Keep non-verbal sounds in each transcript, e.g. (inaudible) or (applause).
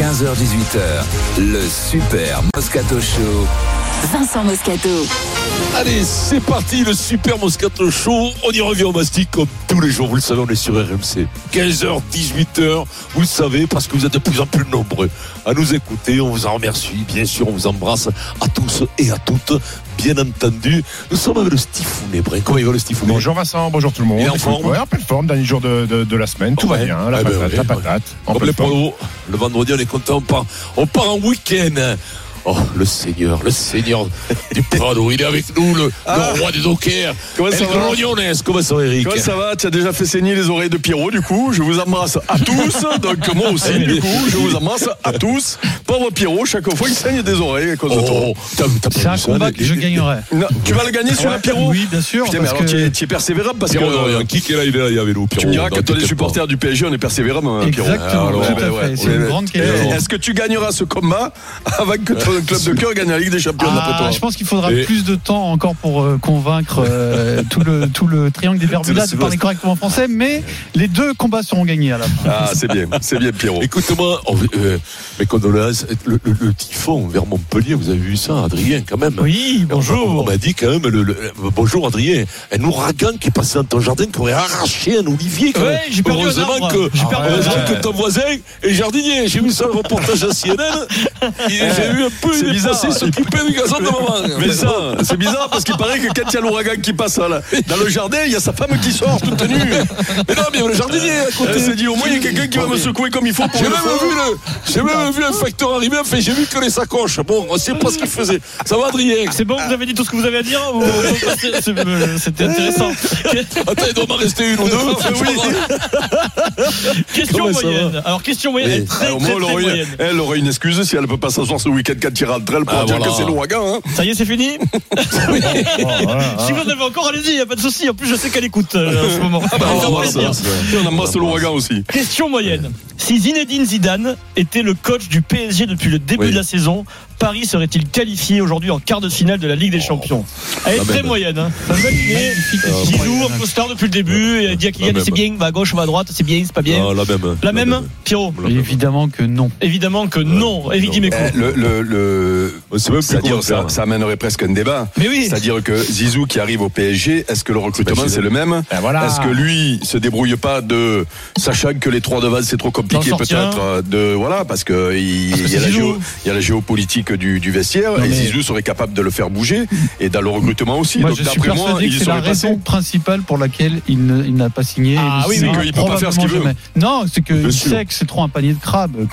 15h18h, le Super Moscato Show. Vincent Moscato. Allez, c'est parti, le Super Moscato Show. On y revient au mastic comme tous les jours. Vous le savez, on est sur RMC. 15h, 18h. Vous le savez, parce que vous êtes de plus en plus nombreux à nous écouter. On vous en remercie. Bien sûr, on vous embrasse à tous et à toutes. Bien entendu. Nous sommes avec le Stifounet. Comment il va le Stifounet Bonjour Vincent, bonjour tout le monde. Est en forme? Ouais, en pleine forme, dernier jour de, de, de la semaine, tout Ouais. va bien, la Eh ben patate, ouais, la ouais. patate. en Comme pleine les le vendredi, on est content. On part, on part en week-end. Oh, le Seigneur, le Seigneur (laughs) du Prado, il est avec nous, le, Ah. le roi des dockers. Comment ça El. Comment ça va, Eric Comment ça va Tu as déjà fait saigner les oreilles de Pierrot, du coup. Je vous embrasse à tous. (laughs) Donc, moi aussi, du coup, je vous embrasse à tous. Pauvre Pierrot, chaque fois, il saigne des oreilles à cause de toi. Oh, pas C'est un combat les- que je gagnerai. Non, tu vas le gagner sur Ouais, la Pierrot Oui, bien sûr. Putain, mais parce alors, que- tu es, persévérant parce Pierrot, non, il y a que. un est là, il est là, il est avec nous. Tu me diras toi, les t'inquiète supporters du PSG, on est persévérants, hein, Pierrot. Exactement, Alors, tout ouais, à ouais, fait. ouais. C'est une grande qualité. Est-ce que tu gagneras ce combat (laughs) avant que ton club de cœur gagne la Ligue des Champions, Ah, toi je pense qu'il faudra Et- plus de temps encore pour euh, convaincre euh, (laughs) tout, le, tout le triangle des Bermudas de parler correctement français, mais les deux combats seront gagnés à la fin. Ah, c'est bien, c'est bien, Pierrot. Écoute-moi, euh, mes condoléances, le, le, le typhon vers Montpellier, vous avez vu ça, Adrien, quand même Oui, On- On, bonjour. m'a dit quand même, le, le- bonjour Adrien, un ouragan qui est passé dans ton jardin, qui aurait arraché un olivier. quand Ouais, même. j'ai perdu un heureusement arbre. que, J'ai perdu un heureusement arbre. que ton voisin est jardinier. J'ai vu ça le reportage à CNN. (laughs) J'ai vu un peu, C'est bizarre. s'occuper du gazon de maman. (laughs) Mais ça, c'est bizarre parce qu'il paraît que quand il y a l'ouragan qui passe là, dans le jardin, il y a sa femme qui sort toute nue. Mais non, mais il y a le jardinier à côté. Elle s'est dit au moins il y a quelqu'un qui va me secouer comme il faut pour J'ai même, vu le, j'ai même vu un facteur arriver, enfin, j'ai vu que les sacoches. Bon, on sait pas ce qu'il faisait. Ça va, Adrien C'est bon, vous avez dit tout ce que vous avez à dire ou- (laughs) c'est- c'est- euh, C'était intéressant. Attends, il doit m'en rester une ou deux. (laughs) Question Comment ça moyenne. Alors, question moyenne Oui. est très, Alors, très, moi, elle très aurait, une, moyenne. elle aurait une excuse si elle ne peut pas s'asseoir ce week-end quand il rentre. Elle pourra Ah, dire voilà. que c'est l'ouragan. Hein. Ça y est, c'est fini (laughs) (laughs) Voilà, Si vous en avez encore, allez-y, y a pas de souci. En plus, je sais qu'elle écoute euh, en ce (laughs) moment. Ça on faire embrasse, plaisir. Et on embrasse l'ouragan aussi. Question moyenne. Si Zinedine Zidane était le coach du PSG depuis le début Oui. de la saison, Paris serait-il qualifié aujourd'hui en quart de finale de la Ligue des Champions Elle est la très même. moyenne. Hein. Ça me un star depuis le début, et il dit à Kylian La c'est même. bien, va à gauche, va à droite, c'est bien, c'est pas bien. Ah, la même. La même, Pierrot. Évidemment que non. Évidemment que non. Eh, Le, le, le- c'est-à-dire ça, ça amènerait presque un débat. Mais oui. C'est-à-dire que Zizou qui arrive au PSG, est-ce que le recrutement c'est le même Ben voilà. Est-ce que lui se débrouille pas de sachant que les trois devant c'est trop compliqué peut-être euh, de voilà parce que il, Parce que il y, a la Zizou. géo- il y a la géopolitique du, du vestiaire Non, et mais- Zizou serait capable de le faire bouger et dans le recrutement aussi. Moi, Donc je suis d'après moi, persuadé que il c'est la raison principale pour laquelle il ne- il n'a pas signé. Ah oui, ne signera qu'il peut pas faire ce qu'il veut. Non, c'est qu'il sait que c'est trop un panier de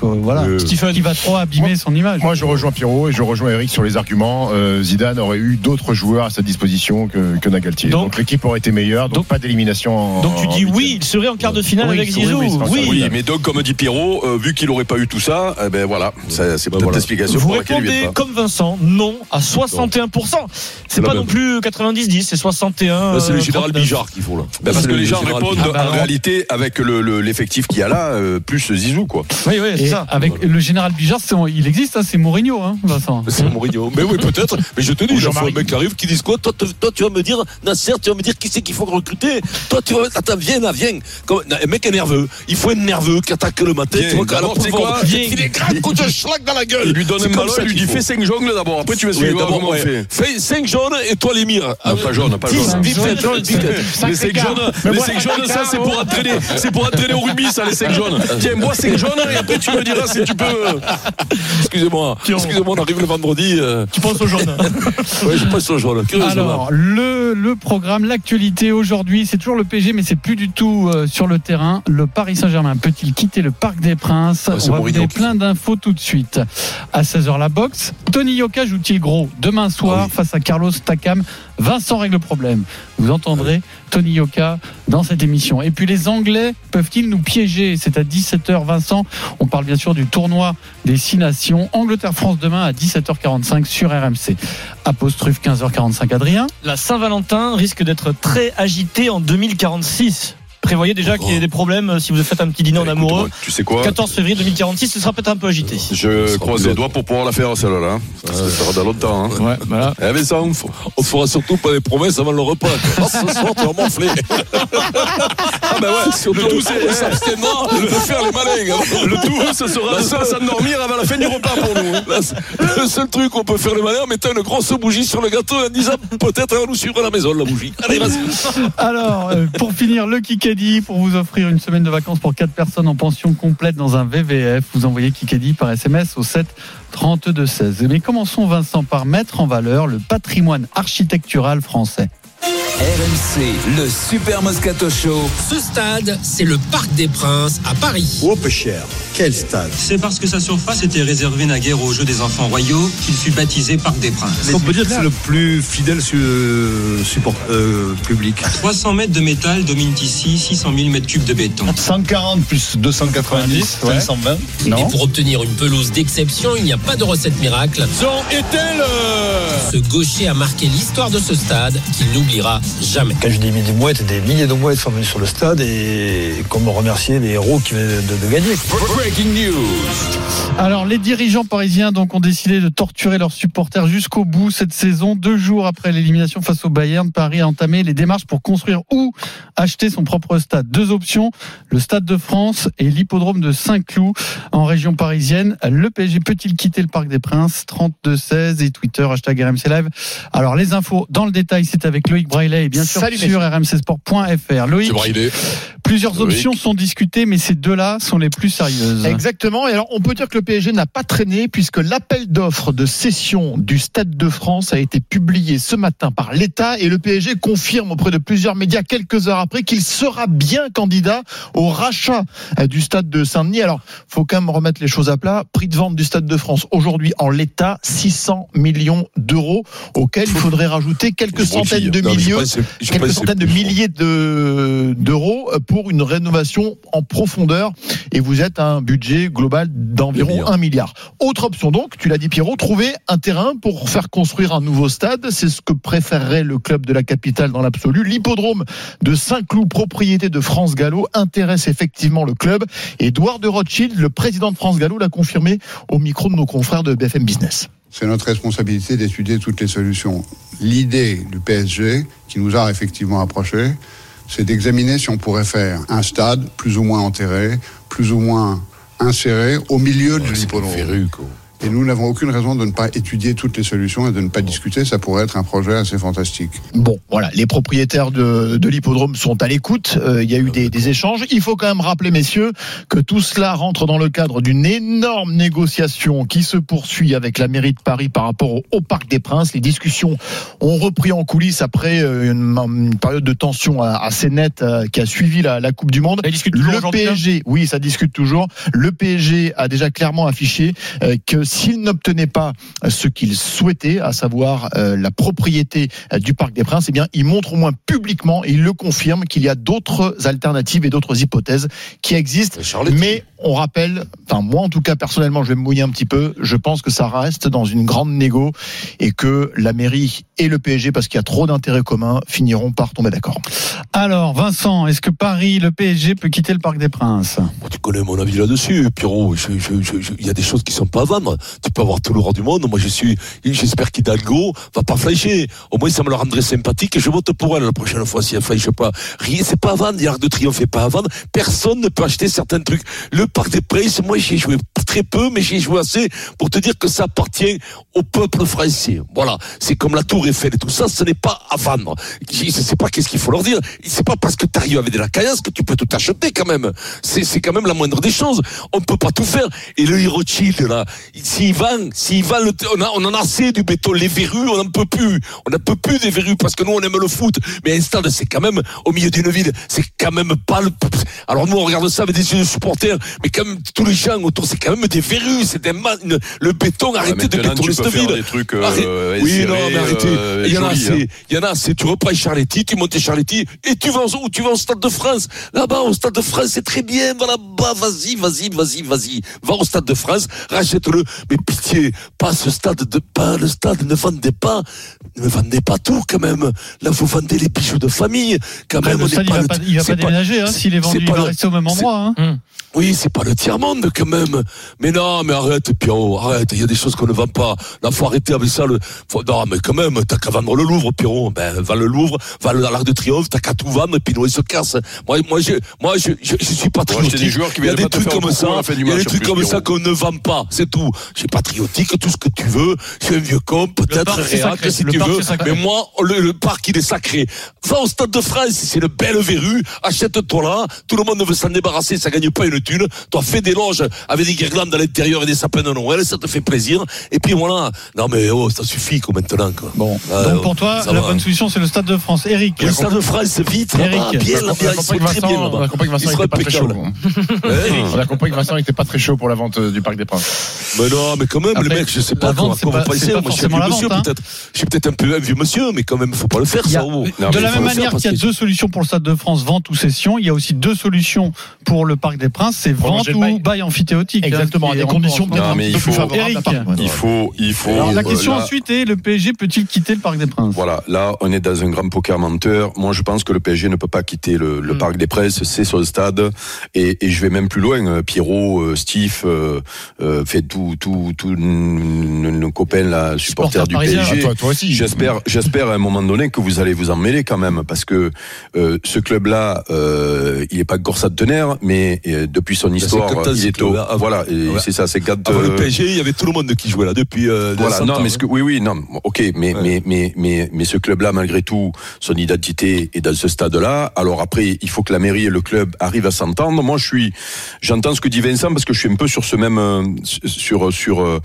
Voilà. Euh, Stephen, qui va trop abîmer son image. Moi, je rejoins Pierrot et je rejoins Eric sur les arguments. Euh, Zidane aurait eu d'autres joueurs à sa disposition que, que Nagaltier. Donc- Donc, l'équipe aurait été meilleure, donc, donc- pas d'élimination en. Donc tu dis oui, il serait en quart de finale Oui, avec Zizou. oui, c'est pas ça, Oui. Oui, mais donc comme dit Pierrot, euh, vu qu'il aurait pas eu tout ça, eh ben voilà, c'est peut-être voilà. l'explication Vous pour laquelle il répondez comme Vincent, non à 61%. C'est pas non plus 90-10, c'est 61. Là, c'est le euh, général 39. Bijard qu'il faut là. Ben, parce que le les gens répondent en non. réalité avec le- le- l'effectif qu'il y a là, euh, plus Zizou quoi. Oui, oui, c'est ça. avec le général Bijard, c'est- il existe, hein, c'est Mourinho, hein, Vincent. C'est Mourinho. Mais oui, peut-être. Mais je te dis, il faut un mec qui arrive qui dise quoi toi, tu vas me dire, Nasser, tu vas me dire qui c'est qu'il faut recruter. Toi, tu vas. Attends, viens là, viens. Comme, un mec est nerveux. Il faut être nerveux qui attaque le matin. Viens, tu vois, quoi Il est grand coup de schlag dans la gueule. Il lui donne un lui faut. fais 5 jongles d'abord, après tu vas Oui, suivre comment on fait. Fais 5 jaunes et toi les mires. Pas jaune, pas 10, jaune. 10, 20, 20, 10. Les 5 jaunes, les 5 jaunes, ça c'est pour entraîner, c'est pour entraîner au rugby, ça les 5 jaunes. Tiens, bois 5 jaunes et après tu me diras si tu peux. Excusez-moi. Excusez-moi, on arrive le vendredi. euh, Tu penses au jaune. Ouais, je passe au jaune. Alors, le, le programme, l'actualité aujourd'hui, c'est toujours le PG, mais c'est plus du tout euh, sur le terrain. Le Paris Saint-Germain peut-il quitter le Parc des Princes? C'est On va vous donner plein d'infos tout de suite. À 16h, la boxe. Tony Yoka joue-t-il gros demain soir Ah oui. face à Carlos Takam? Vincent règle le problème. Vous entendrez Tony Yoka dans cette émission. Et puis les Anglais peuvent-ils nous piéger? C'est à 17h Vincent. On parle bien sûr du tournoi des six nations. Angleterre-France demain à 17h45 sur RMC. Apostrophe 15h45 Adrien. La Saint-Valentin risque d'être très agitée en 2046. Prévoyez déjà qu'il y ait des problèmes euh, si vous faites un petit dîner en Écoute, amoureux. Tu sais quoi 14 février 2046, ce sera peut-être un peu agité. Je croise les doigts pour pouvoir la faire celle-là. hein. Parce que ça fera dans longtemps. Hein. Ouais, voilà. Eh mais ça, on On fera surtout pas des promesses avant le repas. (laughs) Ah, ce soir, tu vas m'enfler. Ah ben ouais, Surtout, le tout c'est on s'abstiendra de faire les malins. hein. le tout ce sera de s'endormir avant la fin du repas pour nous. hein. Le seul truc qu'on peut faire le malin en mettant une grosse bougie sur le gâteau et en disant peut-être elle va nous suivre à la maison la bougie. Allez, vas-y. Alors, euh, pour finir, le Pour vous offrir une semaine de vacances pour 4 personnes en pension complète dans un VVF, vous envoyez Kikadi par SMS au 7 32 16. Mais commençons, Vincent, par mettre en valeur le patrimoine architectural français. RMC, le Super Moscato Show. Ce stade, c'est le Parc des Princes à Paris. Oh peu cher. Quel stade? C'est parce que sa surface était réservée naguère aux Jeux des enfants royaux qu'il fut baptisé Parc des Princes. On peut dire que c'est le plus fidèle su- euh, support euh, public? 300 mètres de métal dominent ici 600 000 mètres cubes de béton. 140 plus 290, ouais. 520. Et Non pour obtenir une pelouse d'exception, il n'y a pas de recette miracle. Ce gaucher a marqué l'histoire de ce stade qu'il n'oubliera jamais. Quand je dis des mouettes, des milliers de mouettes sont venues sur le stade et comme remercier les héros qui viennent de, de gagner. Breaking news. Alors, les dirigeants parisiens donc ont décidé de torturer leurs supporters jusqu'au bout cette saison. Deux jours après l'élimination face au Bayern, Paris a entamé les démarches pour construire ou acheter son propre stade. Deux options le Stade de France et l'hippodrome de Saint-Cloud en région parisienne. Le PSG peut-il quitter le Parc des Princes? 32-16 et Twitter hashtag RMC Live. Alors, les infos dans le détail, c'est avec Loïc Braillet et bien sûr Salut, sur rmcsport.fr. Loïc. Plusieurs options sont discutées, mais ces deux-là sont les plus sérieuses. Exactement. Et alors, on peut dire que le PSG n'a pas traîné puisque l'appel d'offres de cession du Stade de France a été publié ce matin par l'État et le PSG confirme auprès de plusieurs médias quelques heures après qu'il sera bien candidat au rachat euh, du Stade de Saint-Denis. Alors, faut quand même remettre les choses à plat. Prix de vente du Stade de France aujourd'hui en l'état 600 millions d'euros auxquels il faudrait rajouter quelques centaines de je milliers quelques centaines de milliers de- d'euros pour une rénovation en profondeur et vous êtes à un budget global d'environ milliards. 1 milliard. Autre option donc, tu l'as dit Pierrot, trouver un terrain pour faire construire un nouveau stade, c'est ce que préférerait le club de la capitale dans l'absolu. L'hippodrome de Saint-Cloud, propriété de France Gallo, intéresse effectivement le club. Édouard de Rothschild, le président de France Gallo, l'a confirmé au micro de nos confrères de BFM Business. C'est notre responsabilité d'étudier toutes les solutions. L'idée du PSG, qui nous a effectivement approchés, c'est d'examiner si on pourrait faire un stade plus ou moins enterré, plus ou moins inséré au milieu de l'hippodrome. Et nous n'avons aucune raison de ne pas étudier toutes les solutions et de ne pas discuter. Ça pourrait être un projet assez fantastique. Bon, voilà, les propriétaires de, de l'hippodrome sont à l'écoute. Euh, il y a eu des, des échanges. Il faut quand même rappeler, messieurs, que tout cela rentre dans le cadre d'une énorme négociation qui se poursuit avec la mairie de Paris par rapport au, au Parc des Princes. Les discussions ont repris en coulisses après euh, une, une période de tension a- assez nette euh, qui a suivi la, la Coupe du Monde. Ça discute toujours Le hein PSG, oui, ça discute toujours. Le PSG a déjà clairement affiché euh, que s'il n'obtenait pas ce qu'il souhaitait, à savoir euh, la propriété euh, du Parc des Princes, eh bien, il montre au moins publiquement, et il le confirme, qu'il y a d'autres alternatives et d'autres hypothèses qui existent. Mais on rappelle, enfin moi en tout cas personnellement, je vais me mouiller un petit peu. Je pense que ça reste dans une grande négo et que la mairie et le PSG, parce qu'il y a trop d'intérêts communs, finiront par tomber d'accord. Alors, Vincent, est-ce que Paris, le PSG, peut quitter le Parc des Princes? Bon, tu connais mon avis là-dessus, Pierrot. Il y a des choses qui sont pas à vendre. Tu peux avoir tout le roi du monde. Moi, je suis, j'espère qu'Hidalgo va pas flasher. Au moins, ça me le rendrait sympathique et je vote pour elle la prochaine fois si elle flashe pas. Rien, c'est pas à vendre. L'Arc de Triomphe est pas à vendre. Personne ne peut acheter certains trucs. Le Parc des Princes, moi, j'y ai joué très peu, mais j'y ai joué assez pour te dire que ça appartient au peuple français. Voilà. C'est comme la Tour Eiffel et tout ça, ce n'est pas à vendre. Je sais pas qu'est-ce qu'il faut leur dire. C'est pas parce que tu arrives avec de la caillasse que tu peux tout acheter quand même. C'est, quand même la moindre des choses. On peut pas tout faire. Et le Rothschild, là, s'il vend, s'il vend le, on, a, on en a assez du béton. Les verrues, on n'en peut plus. On n'en peut plus des verrues parce que nous, on aime le foot. Mais un stade, c'est quand même, au milieu d'une ville, c'est quand même pas le, alors nous, on regarde ça avec des yeux de supporters, mais quand même, tous les gens autour, c'est quand même des verrues, c'est des ma- le béton, Ouais, arrêtez de bétonner cette ville. des trucs, euh, Arrête- oui, non, mais arrêtez. euh, il y en a assez. hein. Il y en a assez. Tu reprends Charletti, tu montes Charletti, et tu vas où Tu vas au Stade de France. Là-bas, au Stade de France, c'est très bien. Va là-bas, vas-y, vas-y, vas-y, vas-y. Va au Stade de France, rachète-le. Mais pitié, pas ce stade de, pas le stade, ne vendez pas, ne vendez pas tout, quand même. Là, vous vendez les bijoux de famille, quand Après, même. on stade, il va le- pas, il va pas déménager. Hein. S'il est vendu, c'est il pas va le- rester au même endroit. Hein. oui, c'est pas le tiers-monde quand même. Mais non, mais arrête, Pierrot, arrête. Il y a des choses qu'on ne vend pas. Là, faut arrêter avec ça. Le... Faut... Non, mais quand même, t'as qu'à vendre le Louvre, Pierrot. Ben, va le Louvre, va à l'Arc de Triomphe, t'as qu'à tout vendre, et puis nous, il se casse. Moi, moi, je, moi, je, je, je suis patriotique. des joueurs qui il y a des pas trucs comme ça. Il y a des trucs comme ça qu'on ne vend pas. C'est tout. Je suis patriotique, tout ce que tu veux. Je suis un vieux con, peut-être réac, si tu veux. Mais moi, le, le parc, il est sacré. Va au Stade de France, c'est une belle verrue. Achète-toi là. Tout le monde veut s'en débarrasser. Ça gagne pas une thune. Toi, fais des loges avec des guirlandes à l'intérieur et des sapins de Noël. Ça te fait plaisir. Et puis voilà. Non, mais oh, ça suffit, quoi, maintenant, quoi. Bon. Ah, Donc pour toi, la va. bonne solution, c'est le Stade de France. Eric. Le Stade de France, vite, Eric. bien, là, bien, ils sont que très bien Vincent, on a là-bas. compris que Vincent Ils sont n'était pas très chaud. On a compris que Vincent n'était pas très chaud pour la vente euh, du Parc des Princes. Mais non, mais quand même, Après, le mec, je sais pas vente, c'est on va pas- forcément la vente, hein. Je suis peut-être un peu un vieux monsieur, mais quand même, faut pas le faire, a- ça. oh. Non, de la même manière qu'il y a que- deux solutions pour le Stade de France, vente ou cession, il y a aussi deux solutions pour le Parc des Princes, c'est vente ou bail. bail amphithéotique. hein, Exactement, à des conditions peut-être un il peu plus faut- favorables. Il faut, il faut. Alors la euh, question là- ensuite est le PSG peut-il quitter le Parc des Princes? Voilà, là, on est dans un grand poker menteur. Moi, je pense que le PSG ne peut pas quitter le, le Mm. Parc des Princes, c'est son stade. Et, et je vais même plus loin. Euh, Pierrot, euh, Steve, euh, euh, fait tout, tout, tout nos copains là, supporters du. PSG. Ah, toi, toi aussi. J'espère, j'espère à un moment donné que vous allez vous en mêler quand même, parce que euh, ce club-là, euh, il est pas encore centenaire, mais euh, depuis son histoire, 50 ans, il est au, avant- voilà, Ouais. c'est ça, c'est quand Avant euh, le PSG, il y avait tout le monde qui jouait là depuis. euh, voilà, 100 non, ans, mais hein. ce que, oui, oui, non, ok, mais, Ouais. mais, mais, mais, mais ce club-là, malgré tout, son identité est dans ce stade-là. Alors après, il faut que la mairie et le club arrivent à s'entendre. Moi, je suis, j'entends ce que dit Vincent parce que je suis un peu sur ce même, euh, sur, sur euh,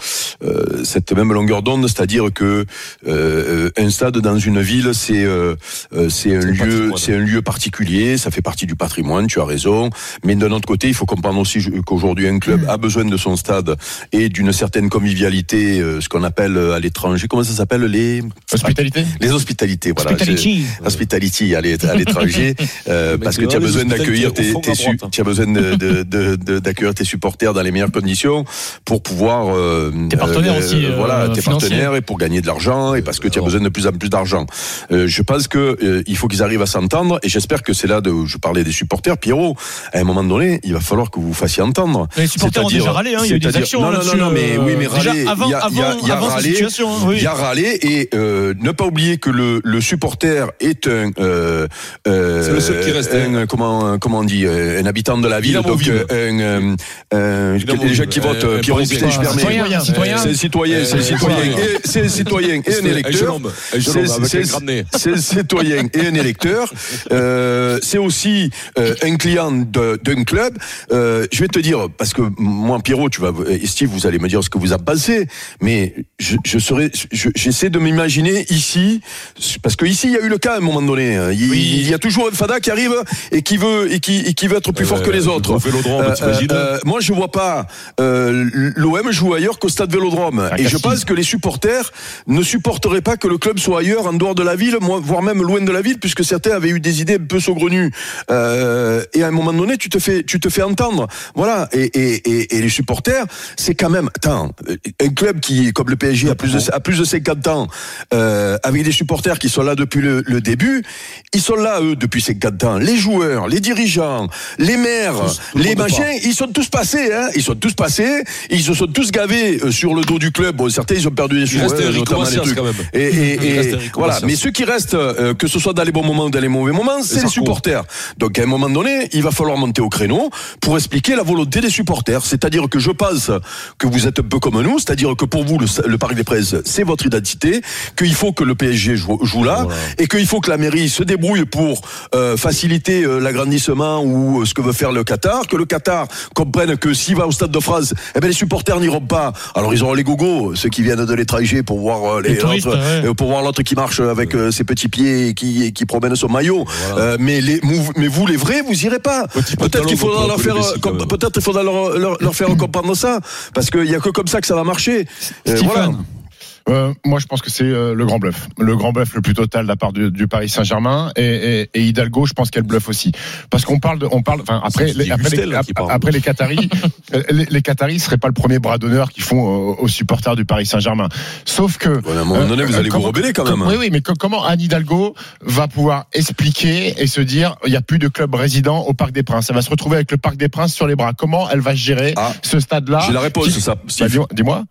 euh, cette même longueur d'onde, c'est-à-dire que euh, un stade dans une ville, c'est, euh, euh, c'est un lieu, c'est un lieu particulier. Ça fait partie du patrimoine. Tu as raison. Mais d'un autre côté, il faut comprendre aussi qu'aujourd'hui un club a besoin de son stade et d'une certaine convivialité, euh, ce qu'on appelle euh, à l'étranger. Comment ça s'appelle les Hospitalité les hospitalités, voilà. Hospitality. À l'é- (laughs) à l'étranger, euh, parce que tu as besoin d'accueillir hospitalités tes, su- tu as besoin d'accueillir tes supporters dans les meilleures conditions pour pouvoir euh, Tes partenaires aussi, euh, voilà, tes partenaires et pour gagner de l'argent et parce que tu as besoin de plus en plus d'argent. Euh, je pense que euh, il faut qu'ils arrivent à s'entendre et j'espère que c'est là de où je parlais des supporters. Pierrot, à un moment donné, il va falloir que vous vous fassiez entendre. Les supporters ont déjà râlé, hein, il y a eu des actions Non, non, non, non, mais euh, oui, mais déjà râler, avant- il y a- il y a- avant- il y a avant cette râlé, situation, oui. il y a râlé et euh, ne pas oublier que le, le supporter est un euh, euh, C'est le seul qui reste, un, hein. comment comment on dit un habitant de la ville donc un euh, euh, gens qui votent Euh, euh, Pierrot je permets. C'est un citoyen c'est un citoyen c'est un citoyen et un un électeur jeune homme C'est- (laughs) citoyen et un électeur. Euh, c'est aussi euh, un client d'un club. Euh, je vais te dire parce que moi Pierrot tu vas et Steve vous allez me dire ce que vous en pensez mais je, je serais je- j'essaie de m'imaginer ici parce que ici il y a eu le cas à un moment donné il, il y a toujours un fada qui arrive et qui veut et qui, et qui veut être plus Euh, fort que les autres. au Vélodrome, t'imagines moi je vois pas euh, l'OM joue ailleurs qu'au stade Vélodrome. Et je pense que les supporters ne supporteraient pas que le club soit ailleurs en dehors de la ville voire même loin de la ville puisque certains avaient eu des idées un peu saugrenues. Euh, et à un moment donné tu te fais tu te fais entendre. Voilà. Et, et, et, et les supporters c'est quand même attends un club qui comme le PSG a plus de, a plus de 50 ans euh, avec des supporters qui sont là depuis le, le début ils sont là eux depuis 50 ans. Les joueurs les dirigeants les maires les machins ils sont tous passés hein. Ils sont tous passés. Ils se sont tous gavés euh, sur le dos du club. Bon, certains ils ont perdu des hein, Enrico notamment les trucs. quand même. et, et, et- Enrico voilà. Mais ceux qui restent euh, que ce soit dans les bons moments ou dans les mauvais moments c'est les supporters. Donc à un moment donné il va falloir monter au créneau pour expliquer la volonté des supporters. C'est-à-dire que je pense que vous êtes un peu comme nous. C'est-à-dire que pour vous le, le Parc des Princes c'est votre identité qu'il faut que le PSG joue, joue là et qu'il faut que la mairie se débrouille pour euh, faciliter euh, l'agrandissement ou euh, ce que veut faire le Qatar. Que le Qatar comprenne que s'il va au Stade de France eh ben les supporters n'iront pas. Alors ils auront les gogos ceux qui viennent de l'étranger pour voir euh, les, Les touristes, autres, ouais, euh, pour voir l'autre qui marche avec euh, ses petits pieds et qui, et qui promène son maillot. Euh, mais, les, mou- mais vous, les vrais, vous irez pas. Peut-être qu'il faudra leur faire, peut-être faudra leur, leur, leur (coughs) comprendre ça, parce qu'il y a que comme ça que ça va marcher. Voilà. Euh, moi, je pense que c'est euh, le grand bluff. Le grand bluff le plus total de la part du, du Paris Saint-Germain et, et, et Hidalgo, je pense qu'elle bluffe aussi. Parce qu'on parle, de, on parle, enfin après, les, après, les, parle. après les Qataris, (laughs) euh, les, les Qataris seraient pas le premier bras d'honneur qu'ils font aux, aux supporters du Paris Saint-Germain. Sauf que à un moment donné, vous allez vous rebeller quand même. Oui, oui, mais co- comment Anne Hidalgo va pouvoir expliquer et se dire, il n'y a plus de club résident au Parc des Princes. Elle va se retrouver avec le Parc des Princes sur les bras. Comment elle va gérer ce stade-là? Ah. J'ai la réponse, Qui- ça. Bah, Dis-moi.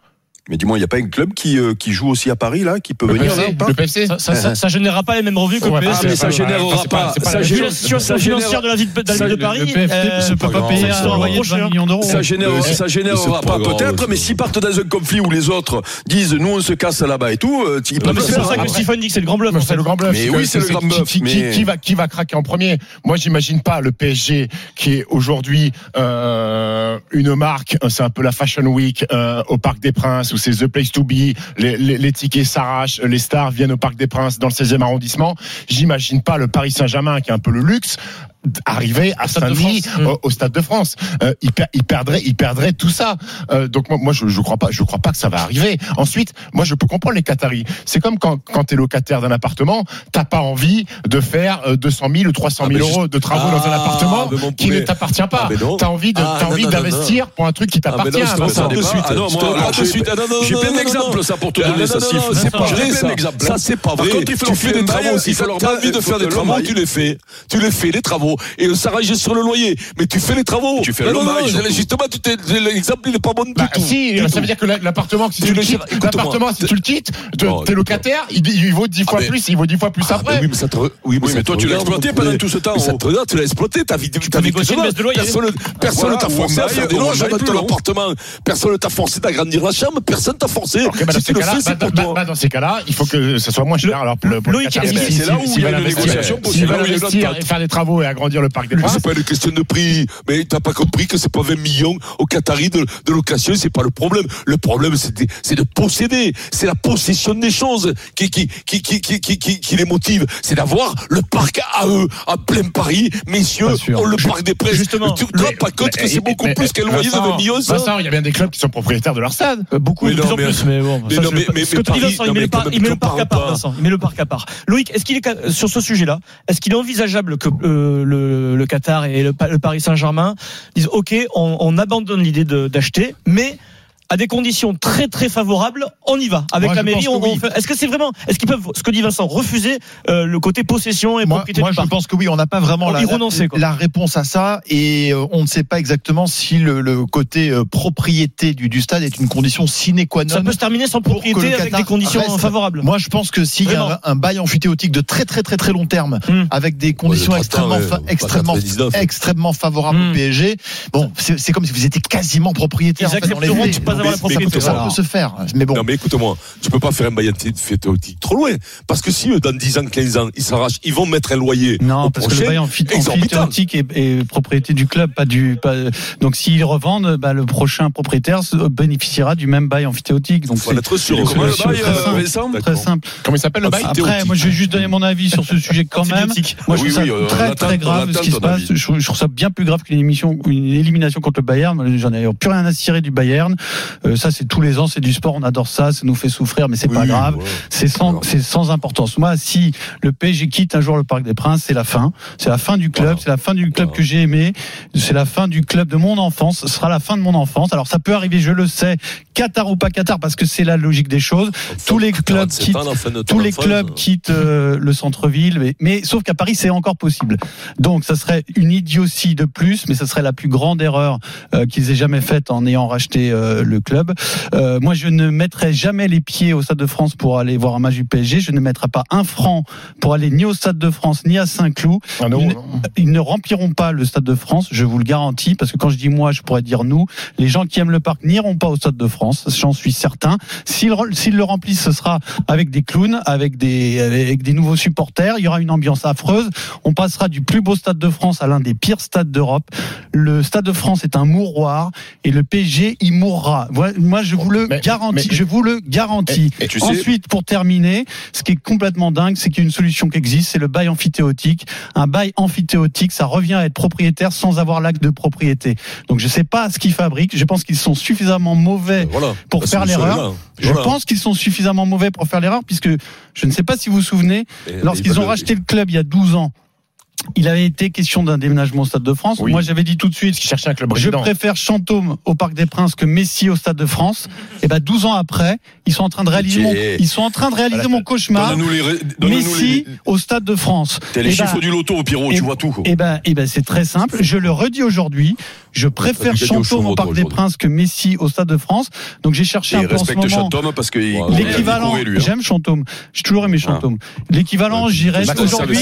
Mais dis-moi, il n'y a pas un club qui, euh, qui joue aussi à Paris, là, qui peut Le venir PFC, là le PFC Ça, ça, ça, ça générera pas les mêmes revenus que le ah, PSG. mais ça générera pas- la situation financière de la ville de, Paris, euh, ne peut pas grave, payer c'est un pas loyer de grave. 20 millions d'euros. Ça générera pas peut-être, ça. mais s'ils partent dans un conflit où les autres disent nous on se casse là-bas et tout, euh, ils peuvent c'est pour ça que Stephen dit que c'est le grand bluff. C'est le grand bluff. Mais oui, c'est le grand qui- bluff, Qui, va, qui va craquer en premier Moi, j'imagine pas le PSG qui est aujourd'hui euh, une marque. C'est un peu la Fashion Week euh, au Parc des Princes c'est the place to be. Les, tickets s'arrachent, les stars viennent au Parc des Princes dans le 16e arrondissement. J'imagine pas le Paris Saint-Germain qui est un peu le luxe arriver à de Saint-Denis France. au, au Stade de France. Euh, il, per- il perdrait, il perdrait tout ça. Euh, donc moi, moi je, je crois pas, je crois pas que ça va arriver. Ensuite, moi je peux comprendre les Qataris. C'est comme quand, quand tu es locataire d'un appartement, t'as pas envie de faire euh, 200 000 ou 300 000 Ah, euros de travaux dans un Ah, appartement qui ne t'appartient pas. Ah. T'as envie de, Ah, t'as non, envie d'investir pour un truc qui mais t'appartient. de suite. Ah non, j'ai- plein d'exemples, ça, pour te donner, ça, C'est pas vrai, ça. Ça, c'est pas vrai. Tu fais des travaux. Si t'as bail, envie de faire des travaux, tu les fais. Tu les fais, les travaux. Et on s'arrange sur le loyer. Mais tu fais les travaux. Tu fais Non, le non. Justement, l'exemple, il n'est pas bon du Bah, tout. si, Du ça tout. veut dire que la- l'appartement, si Tu tu, le quittes, l'appartement, si tu le quittes, t'es locataire, il, il vaut 10 fois Ah, mais- plus, il vaut 10 fois plus Ah, après. mais oui, mais ça te re- oui, Oui, ça mais toi, tu l'as exploité pendant tout ce temps, Mais ça te regarde, tu l'as exploité, ta vie. Tu peux négocier une baisse de loyer. Personne, personne Voilà, t'a forcé à faire des loges dans ton appartement. Personne ne t'a forcé d'agrandir la chambre. Personne t'a forcé. Dans Si ces tu le cas-là, fais, c'est pour toi. dans ces cas-là, il faut que ce soit moins cher. Alors, pour le, si- si- c'est là où il y a une négociation possible, veulent là où il y a une investir et faire des travaux et agrandir le parc des Mais Princes, c'est pas une question de prix. Mais t'as pas compris que c'est pas 20 millions au Qatari de, de location, c'est pas le problème. Le problème, c'est de, c'est de posséder. C'est la possession des choses qui, qui, qui, qui, qui, qui, qui- qui les motive. C'est d'avoir le parc à eux, à plein Paris. Messieurs, on le parc des presse. Justement. tu te pas compte que c'est beaucoup mais- plus qu'un loyer de Vincent, 20 millions? Vincent, il y a bien des clubs qui sont propriétaires de leur stade. Euh, Beaucoup, Mais de non, plus en mais- plus, mais bon. mais ça, non, je- mais- Paris- Vincent, non, il met le par- quand même, il met le compare parc à part. Vincent. Il met le parc à part. Loïc, est-ce qu'il est, sur ce sujet-là, est-ce qu'il est envisageable que euh, le, Qatar et le, Pa- le Paris Saint-Germain disent OK, on, on abandonne l'idée d'acheter, mais à des conditions très très favorables, on y va. Avec Moi, la mairie, oui. fait- Est-ce que c'est vraiment, est-ce qu'ils peuvent, ce que dit Vincent, refuser euh, le côté possession et Moi, propriété moi, du je parc pense que oui, on n'a pas vraiment la, réponse à ça et euh, on ne sait pas exactement si le, le côté euh, propriété du, du stade est une condition sine qua non. Ça peut se terminer sans propriété avec des conditions reste. favorables. Moi, je pense que s'il y a un, un bail amphithéotique de très très très très long terme, Hmm. avec des conditions Ouais, de 30 ans, extrêmement ouais, extrêmement 99. extrêmement favorables Hmm. au PSG, bon, c'est c'est comme si vous étiez quasiment propriétaire. Ils en fait, dans les la propriété. Ça peut se faire, mais bon. Non, mais écoute-moi, tu peux pas faire un bail amphithéotique trop loin. Parce que si eux, dans 10 ans, 15 ans, ils s'arrachent, ils vont mettre un loyer. Non, au parce que le bail amphithéotique est, est propriété du club, pas du. Pas, donc s'ils revendent, bah, le prochain propriétaire bénéficiera du même bail amphithéotique. Donc Faut être sûr. Comment le bail, très euh, simple, Très simple. Comment il s'appelle le bail Après, moi, je vais juste donner mon avis sur ce (laughs) sujet quand même. Moi, je trouve ça on très très grave ce qui se passe. Je, trouve- ça bien plus grave qu'une élimination, une élimination contre le Bayern. J'en ai plus rien à cirer du Bayern. Euh, ça, c'est tous les ans, c'est du sport, on adore ça, ça nous fait souffrir, mais c'est pas Oui, grave. ouais. C'est sans, c'est sans importance. Moi, si le PSG quitte un jour le Parc des Princes, c'est la fin. C'est la fin du club. Voilà. C'est la fin du club Voilà. que j'ai aimé. C'est la fin du club de mon enfance. Ce sera la fin de mon enfance. Alors, ça peut arriver, je le sais, Qatar ou pas Qatar, parce que c'est la logique des choses. Tous les clubs 47 quittent, tous les clubs quittent euh, le centre-ville, mais, mais sauf qu'à Paris, c'est encore possible. Donc, ça serait une idiotie de plus, mais ça serait la plus grande erreur euh, qu'ils aient jamais faite en ayant racheté euh, le club. Euh, moi, je ne mettrai jamais les pieds au Stade de France pour aller voir un match du PSG. Je ne mettrai pas un franc pour aller ni au Stade de France ni à Saint-Cloud. Ils, ne- non ils ne rempliront pas le Stade de France, je vous le garantis, parce que quand je dis moi, je pourrais dire nous. Les gens qui aiment le parc n'iront pas au Stade de France. France, j'en suis certain. S'ils le remplissent, ce sera avec des clowns, avec des, avec des nouveaux supporters. Il y aura une ambiance affreuse. On passera du plus beau stade de France à l'un des pires stades d'Europe. Le stade de France est un mouroir et le PSG y mourra. Moi, je vous le garantis. je vous le garantis. Et- et tu sais- Ensuite, pour terminer, ce qui est complètement dingue, c'est qu'il y a une solution qui existe, c'est le bail amphithéotique. Un bail amphithéotique, ça revient à être propriétaire sans avoir l'acte de propriété. Donc, je sais pas ce qu'ils fabriquent. Je pense qu'ils sont suffisamment mauvais Voilà. pour faire l'erreur. Je Voilà. pense qu'ils sont suffisamment mauvais pour faire l'erreur, puisque je ne sais pas si vous vous souvenez, Et- lorsqu'ils ils ont racheté le club il y a 12 ans, il avait été question d'un déménagement au Stade de France. Oui. Moi, j'avais dit tout de suite, je préfère Chantôme au Parc des Princes que Messi au Stade de France. Et ben, 12 ans après, ils sont en train de réaliser mon, ils sont en train de réaliser mon cauchemar. Les, Messi les, au Stade de France. t'as les Eh chiffres ben, du loto, Pierrot, et- tu vois tout. eh ben, eh ben, c'est très simple. Je le redis aujourd'hui. Je préfère Chantôme au Parc des. Princes que Messi au Stade de France. Donc j'ai cherché Et un peu en ce moment. Chantôme parce a L'équivalent, hein. j'aime Chantôme. J'ai toujours aimé Chantôme. L'équivalent, j'irais aujourd'hui.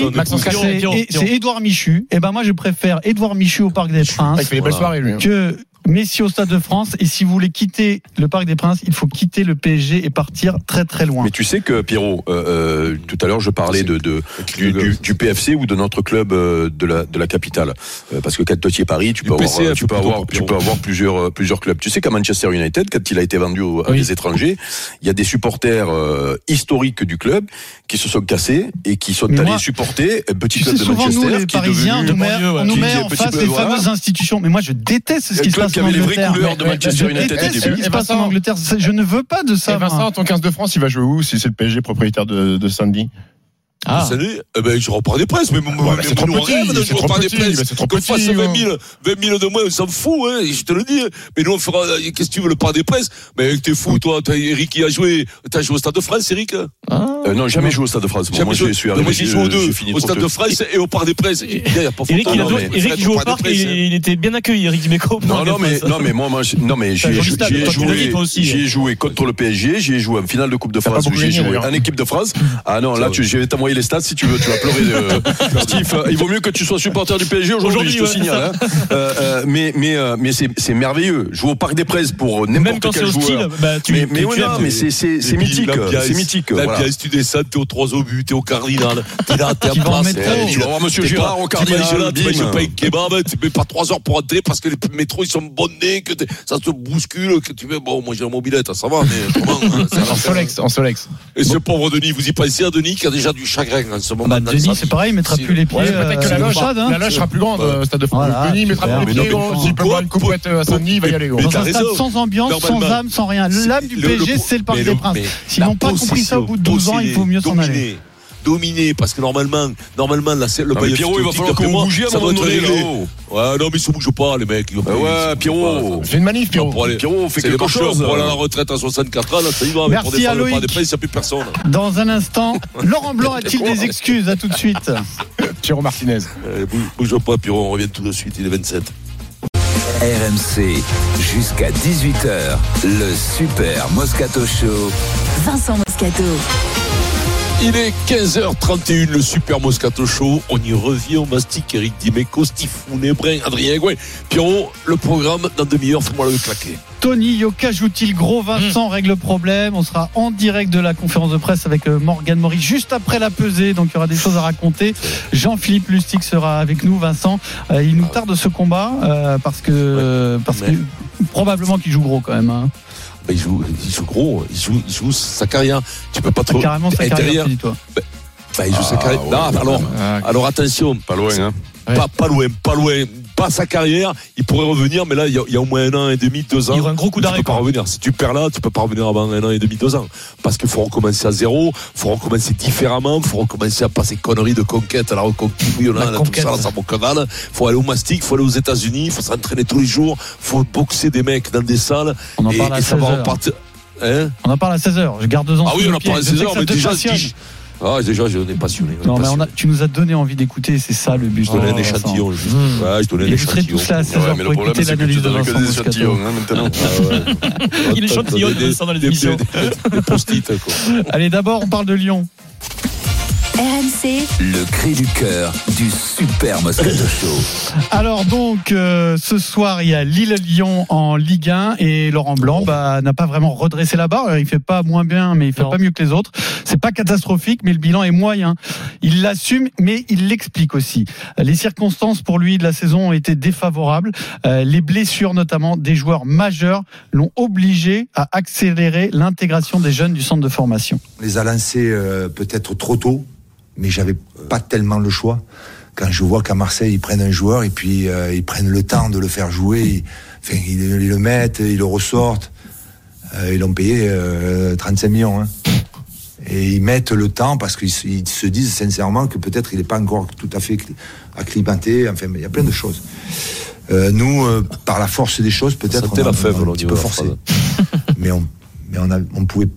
C'est- Édouard Michu. Et ben moi, je préfère Édouard Michu au Parc des Ah, Princes il fait des belles Voilà. soirées, lui. hein. que Messi au Stade de France. Et si vous voulez quitter le Parc des Princes, il faut quitter le PSG et partir très très loin. Mais tu sais que Pierrot, euh, euh, tout à l'heure je parlais de, de du, du- du PFC ou de notre club euh, de la de la capitale, Euh, parce que quand tu es Paris, tu Du peux avoir euh, tu peux avoir tu peux avoir plusieurs euh, plusieurs clubs. Tu sais qu'à Manchester United, quand il a été vendu aux- à Oui. des étrangers, il y a des supporters euh, historiques du club qui se sont cassés et qui sont Mais allés moi, supporter un petit club de souvent, Manchester nous, les qui est Parisiens, on devenu nous met, on nous met est en face les fameuses institutions. Mais moi, je déteste ce qui se passe qui en avait les vraies couleurs de Manchester je United au ce début. qui se Et passe en Vincent Angleterre. Je ne veux pas de ça. Vincent, ton 15 de France, il va jouer où si c'est le PSG propriétaire de, de Sandy Ah. Cette année, eh ben, je repars des presses, mais, mais, bah, mais c'est trop petit, rêve de c'est jouer au trop Parc des petit, bah, c'est trop Qu'on petit, fasse 20 hein. 000, 20 000 de moins, on s'en fout, hein, je te le dis. Mais nous, on fera, qu'est-ce que tu veux, le Parc des Princes? Mais t'es fou, toi, t'as, Eric, qui a joué, t'as joué au Stade de France, Eric? Euh, non, jamais joué au Stade de France. Moi, moi, je suis Non, arrivé. moi, j'ai joué aux j'ai deux, au Stade de France et au Parc des. Il il photo. Eric, il, il joue au Parc et Princes, hein. il était bien accueilli, Eric Dimeco. Non, non, mais, non, mais moi, je- non, mais j'ai joué, toi aussi. j'y ai joué contre le PSG, j'y ai joué en finale de Coupe de France, beaucoup j'y ai gagné, joué en équipe de France. Ah non, là, tu, je vais t'envoyer les stats si tu veux, tu vas pleurer. euh, (laughs) Steve, euh, il vaut mieux que tu sois supporter du PSG aujourd'hui, Aujourd'hui, je te ouais, signale. hein. Euh, euh, mais, mais, euh, mais c'est, c'est merveilleux. Jouer au Parc des Princes pour Même n'importe quand c'est quel joueur. bah, tu mais, mais non, mais c'est, mythique, c'est mythique. La voilà. pièce, tu descends, t'es au 3 au but, t'es au cardinal, t'es là, t'es en Tu vas place. Tu voir Monsieur Girard pas- au cardinal, là, tu manges pas un kebab, tu mets pas 3 heures pour entrer parce que les métros ils sont bonnés, que ça se bouscule, que tu fais, bon, moi j'ai la mobilette, ça va, mais comment, hein, En Solex, en Solex. Et ce pauvre Denis, vous y pensez à Denis qui a déjà du chagrin en ce moment Bah, Denis, c'est pareil, il mettra Si. plus les pieds. Ouais, peut-être que euh, la loge, stade, hein. la loge sera plus grande au Stade de France. Denis mettra plus les pieds, s'il peut boire une couette à Sandy, il va y aller. Dans un stade sans ambiance, sans âme, sans rien. L'âme du PSG, c'est le Parc des Princes. S'ils n'ont pas compris ça au bout de possession, 12 ans, il faut mieux s'en aller. Dominer, parce que normalement, normalement, la, le Non, mais Pierrot, il va falloir que vous bougiez à un ça moment donné. Ouais, non, mais ils se bougent pas, les mecs. Ils Bah pas- ouais, Pierrot. Fais une manif, Pierrot. Pour aller- Pierrot, les quelque chose. pour aller à la retraite à 64 ans, là, ça y va. mais Merci pour défendre à le pas des prix, il n'y a plus personne. Dans un instant, (laughs) Laurent Blanc a-t-il des excuses? À tout de suite. (laughs) Pierrot Martinez. Euh, bouge- Bouge pas, Pierrot, on revient tout de suite, il est 27. RMC, jusqu'à 18h, le Super Moscato Show. Vincent Moscato. Il est 15h31, le Super Moscato Show. On y revient, on mastique Eric Dimeco, Steve Brun, Adrien Gouin. Pierrot, le programme, dans demi-heure, fais-moi le claquer. Tony Yoka joue-t-il gros Vincent Hmm. règle le problème. On sera en direct de la conférence de presse avec euh, Morgan Maury juste après la pesée. Donc il y aura des choses à raconter. Jean-Philippe Lustig sera avec nous. Vincent, Euh, il nous tarde ce combat euh, parce que parce que probablement qu'il joue gros quand même. hein. Bah, il, joue, il joue gros, il joue, il joue sa carrière. Tu peux pas trop. Carrément sa carrière, derrière. dis-toi. Bah, il joue sa Ah, carrière. ouais, ouais, alors, Ah, alors attention, Pas loin, hein. pas, pas loin, pas loin. Pas sa carrière, il pourrait revenir, mais là, il y a, il y a au moins un an et demi, deux ans. Il y aura un gros coup Tu d'arrêt, peux pas revenir. Si tu perds là, tu peux pas revenir avant un an et demi, deux ans. Parce qu'il faut recommencer à zéro, faut recommencer différemment, faut recommencer à passer conneries de conquête à la reconquête, La tout ça, ça dalle. Faut aller au mastic, faut aller aux États-Unis, faut s'entraîner tous les jours, faut boxer des mecs dans des salles. On en et, parle à et ça va 16 heures. repartir. Hein? On en parle à 16h. Je garde deux ans ah oui, on en parle à Je sais 16 que heures, ça mais te déjà, ah, déjà, je n'ai passionné. on est Non, mais on a, passionné. tu nous as donné envie d'écouter, c'est ça le but. Je donnais un Oh, échantillon. juste. Mmh. Ouais, je donnais un échantillon. tous là à 16h Ouais, mais le problème, c'est que tu donnes que des échantillons, hein, maintenant. Ah ouais. (laughs) Il échantillonne Des- dans les des- émissions. des- des- Des post-it, quoi. Allez, d'abord, on parle de Lyon. Le cri du cœur du Super Moscato (laughs) Show. Alors donc euh, ce soir il y a Lille-Lyon en Ligue 1 et Laurent Blanc bah, n'a pas vraiment redressé la barre. Il fait pas moins bien mais il fait pas mieux que les autres. C'est pas catastrophique mais le bilan est moyen. Il l'assume mais il l'explique aussi. Les circonstances pour lui de la saison ont été défavorables. Euh, les blessures notamment des joueurs majeurs l'ont obligé à accélérer l'intégration des jeunes du centre de formation. On les a lancés euh, peut-être trop tôt, mais j'avais pas tellement le choix. Quand je vois qu'à Marseille, ils prennent un joueur et puis euh, ils prennent le temps de le faire jouer, ils, enfin, ils, ils le mettent, ils le ressortent. Euh, ils l'ont payé euh, 35 millions. hein. Et ils mettent le temps parce qu'ils se- disent sincèrement que peut-être il n'est pas encore tout à fait cli- acclimaté. Enfin, il y a plein de choses. Euh, nous, euh, par la force des choses, peut-être on a la fève, on a un petit peu forcé. mais on, mais on on pouvait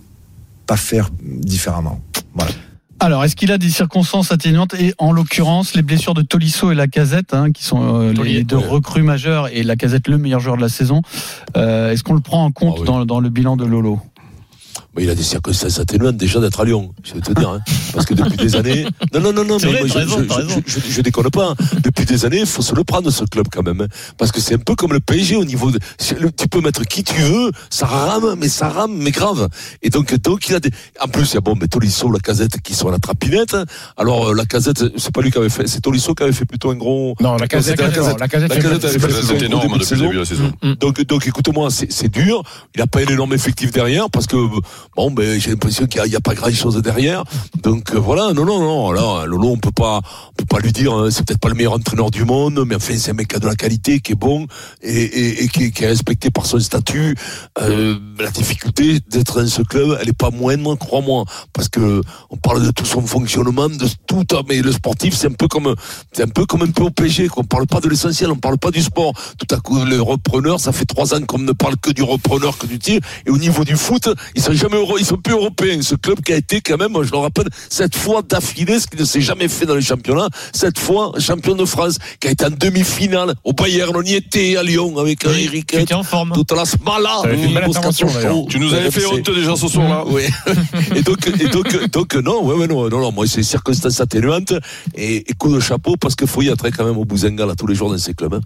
pas faire différemment. Voilà. Alors, est-ce qu'il a des circonstances atténuantes et en l'occurrence les blessures de Tolisso et Lacazette, hein, qui sont euh, les, deux recrues majeures et Lacazette le meilleur joueur de la saison. Euh, est-ce qu'on le prend en compte Ah oui. dans, dans le bilan de Lolo? Mais il a des circonstances atténuantes déjà d'être à Lyon, je vais te dire. hein. Parce que depuis des années. Non, non, non, non, mais vrai, moi, je, raison, je- t'as je- raison. je- je- je déconne pas. hein. Depuis des années, il faut se le prendre, ce club, quand même. hein. Parce que c'est un peu comme le PSG au niveau de. Tu peux mettre qui tu veux, ça rame, mais ça rame, mais grave. Et donc, donc il a des. En plus, il y a bon, mais Tolisso, la casette qui sont à la trapinette. hein. Alors, euh, la casette, c'est pas lui qui avait fait, c'est Tolisso qui avait fait plutôt un gros. Non, la Casette, la Casette, La Casette avait énorme début de depuis le début de la saison. donc, donc écoute-moi, c'est c'est dur. Il n'a pas un énorme effectif derrière parce que bon, ben j'ai l'impression qu'il n'y a, pas grand-chose derrière. Donc euh, voilà, non, non, non. Là, Lolo, on peut pas, on peut pas lui dire, hein, c'est peut-être pas le meilleur entraîneur du monde, mais enfin c'est un mec qui a de la qualité, qui est bon et, et, et qui, qui est respecté par son statut. Euh, la difficulté d'être dans ce club, elle est pas moindre, crois-moi, parce que on parle de tout son fonctionnement, de tout. ah, Mais le sportif, c'est un peu comme, c'est un peu comme un peu au PSG. Qu'on parle pas de l'essentiel, on parle pas du sport. Tout à coup, le repreneur, ça fait trois ans qu'on ne parle que du repreneur, que du tir. Et au niveau du foot, ils sont jamais euro, ils sont plus européens. Ce club qui a été quand même, je le rappelle, cette fois d'affilée, ce qui ne s'est jamais fait dans les championnats, cette fois champion de France, qui a été en demi-finale au Bayern. On y était à Lyon avec Oui, Eric. qui était en forme. Toute la smala. Tu nous avais fait honte déjà ce soir-là. (laughs) oui. et donc, et donc, donc, non, ouais, ouais, non, non, non, moi, c'est circonstances atténuantes et, et coup de chapeau parce qu'il faut y être quand même au Bouzenga, là, tous les jours dans ces clubs. Hein.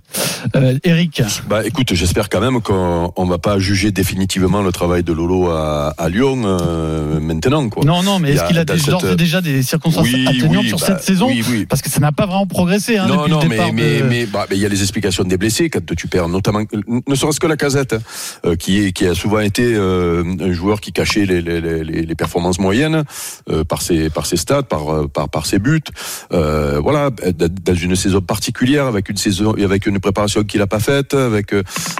Euh, Eric, Bah écoute, j'espère quand même qu'on on va pas juger définitivement le travail de Lolo à, à Lyon euh, maintenant. Quoi. non, non, mais est-ce a qu'il a dans des- cette- d'ores et déjà des circonstances Oui, atténuantes oui, sur bah, cette saison oui, oui. Parce que ça n'a pas vraiment progressé hein, non, depuis non, le mais départ. mais de- mais bah, mais il y a les explications des blessés quand tu perds, notamment ne serait-ce que la casette, euh, qui est qui a souvent été euh, un joueur qui cachait les les, les, les performances moyennes euh, par ses par ses stats, par par par ses buts. Euh, voilà, dans une saison particulière, avec une saison, avec une préparation qu'il a pas faite, avec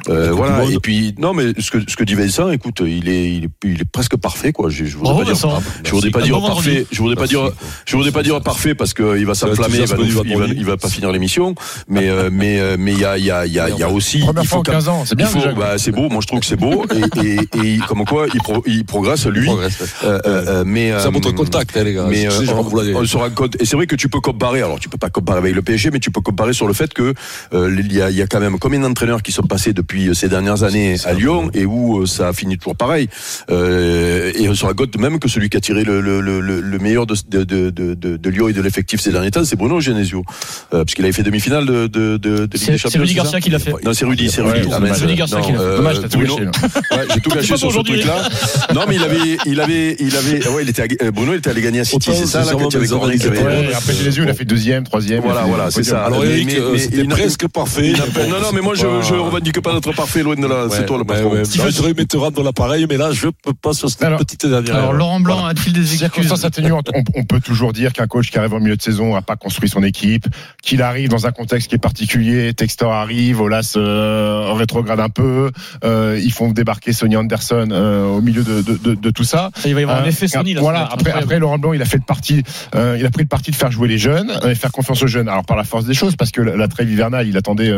voilà. Et puis non, mais ce que ce que dit Vincent, écoute, il est il est, il est presque parfait quoi. Je, je voudrais pas dire, je voudrais pas Un dire bon parfait, je voudrais pas dire, je voudrais pas dire parfait parce que il va s'enflammer, il va, nous- il va, il va pas finir l'émission, mais euh, mais euh, mais il y a il y a il y a il y a aussi Première il fois faut en quand- 15 ans, c'est bien il faut- déjà. bah, c'est beau, moi je trouve que c'est beau et, et, et comme quoi il, pro- il progresse lui. Progresse. Euh, mais Ça euh, montre contact, hein, les gars. mais on, se rend compte et c'est vrai que tu peux comparer. Alors tu peux pas comparer avec le PSG, mais tu peux comparer sur le fait que il y a il y a quand même combien d'entraîneurs qui sont passés depuis ces dernières années à Lyon et où ça a fini toujours pareil. Euh, et on se rend compte même que celui qui a tiré le, le, le, le- le meilleur de, de, de, de, Lyon et de l'effectif ces derniers temps, c'est Bruno Genesio, euh, parce qu'il avait fait demi-finale de, de, de, de Ligue C'est- des c'est Champions. Rudy c'est Garcia qui l'a fait. Non, c'est Rudy, c'est Ouais, Rudy. c'est Ah, Rudy Garcia qui l'a fait. euh, Dommage, t'as tout Bruno- gâché, là. Ouais, j'ai tout (laughs) gâché sur ce aujourd'hui, truc-là. Non, mais il avait, il avait, il avait, ouais, il était, à- euh, Bruno, il était allé gagner à City, c'est ça, là, quand il avait Ouais, et après chez les yeux, il a fait deuxième, troisième. Voilà, voilà, c'est ça. Alors, euh, il presque parfait. Non, non, mais moi, je, je revendique pas d'être parfait, loin de là. C'est toi le patron. Si je voudrais mettre rendre l'appareil, mais là, je peux pas sur cette alors, petite. Alors, Laurent Blanc a-t-il des excuses atténuantes. On, on, peut toujours dire qu'un coach qui arrive en milieu de saison n'a pas construit son équipe, qu'il arrive dans un contexte qui est particulier. Textor arrive, Olas euh, rétrograde un peu. Euh, ils font débarquer Sonny Anderson euh, au milieu de, tout ça. Il va y avoir un effet Sony. Là, voilà. Après, Laurent Blanc, il a fait il a pris le parti de faire jouer les jeunes et faire confiance aux jeunes. Alors par la force des choses, parce que la, la trêve hivernale, il attendait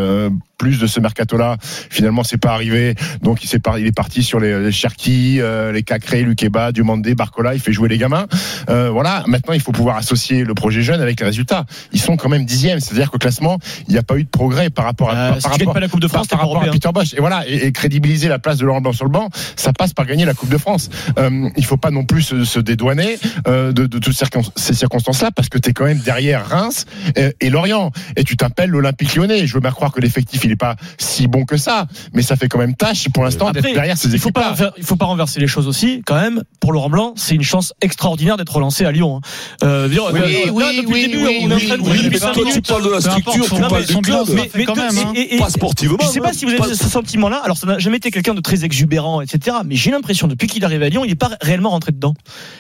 plus de ce mercato-là. Finalement, c'est pas arrivé. Donc il, est, il est parti sur les, les Cherki, les Cacré, Lukeba, Diomandé, Barcola, il fait jouer les gamins. Euh, voilà, maintenant il faut pouvoir associer le projet jeune avec les résultats. Ils sont quand même dixièmes, c'est-à-dire qu'au classement, il n'y a pas eu de progrès par rapport à, euh, par, si pas la Coupe de France, par, rapport à Peter Bosch. Et voilà, et, crédibiliser la place de Laurent Blanc sur le banc, ça passe par gagner la Coupe de France. Euh, il faut pas non plus se, dédouaner euh, de, toutes ces circonstances-là, parce que tu es quand même derrière Reims et, Lorient, et tu t'appelles l'Olympique Lyonnais. Je veux bien croire que l'effectif il n'est pas si bon que ça, mais ça fait quand même tâche pour l'instant d'être derrière ces équipes. Il ne faut pas renverser les choses aussi. Quand pour Laurent Blanc, c'est une chance extraordinaire d'être relancé à Lyon. Hein. Euh, dire, oui, euh, oui, là, on est de la structure, tu club. Je sais pas si vous avez ce sentiment-là. Alors, ça n'a jamais été quelqu'un de très exubérant, etc. Mais j'ai l'impression, depuis qu'il arrive à Lyon, il n'est pas réellement rentré dedans.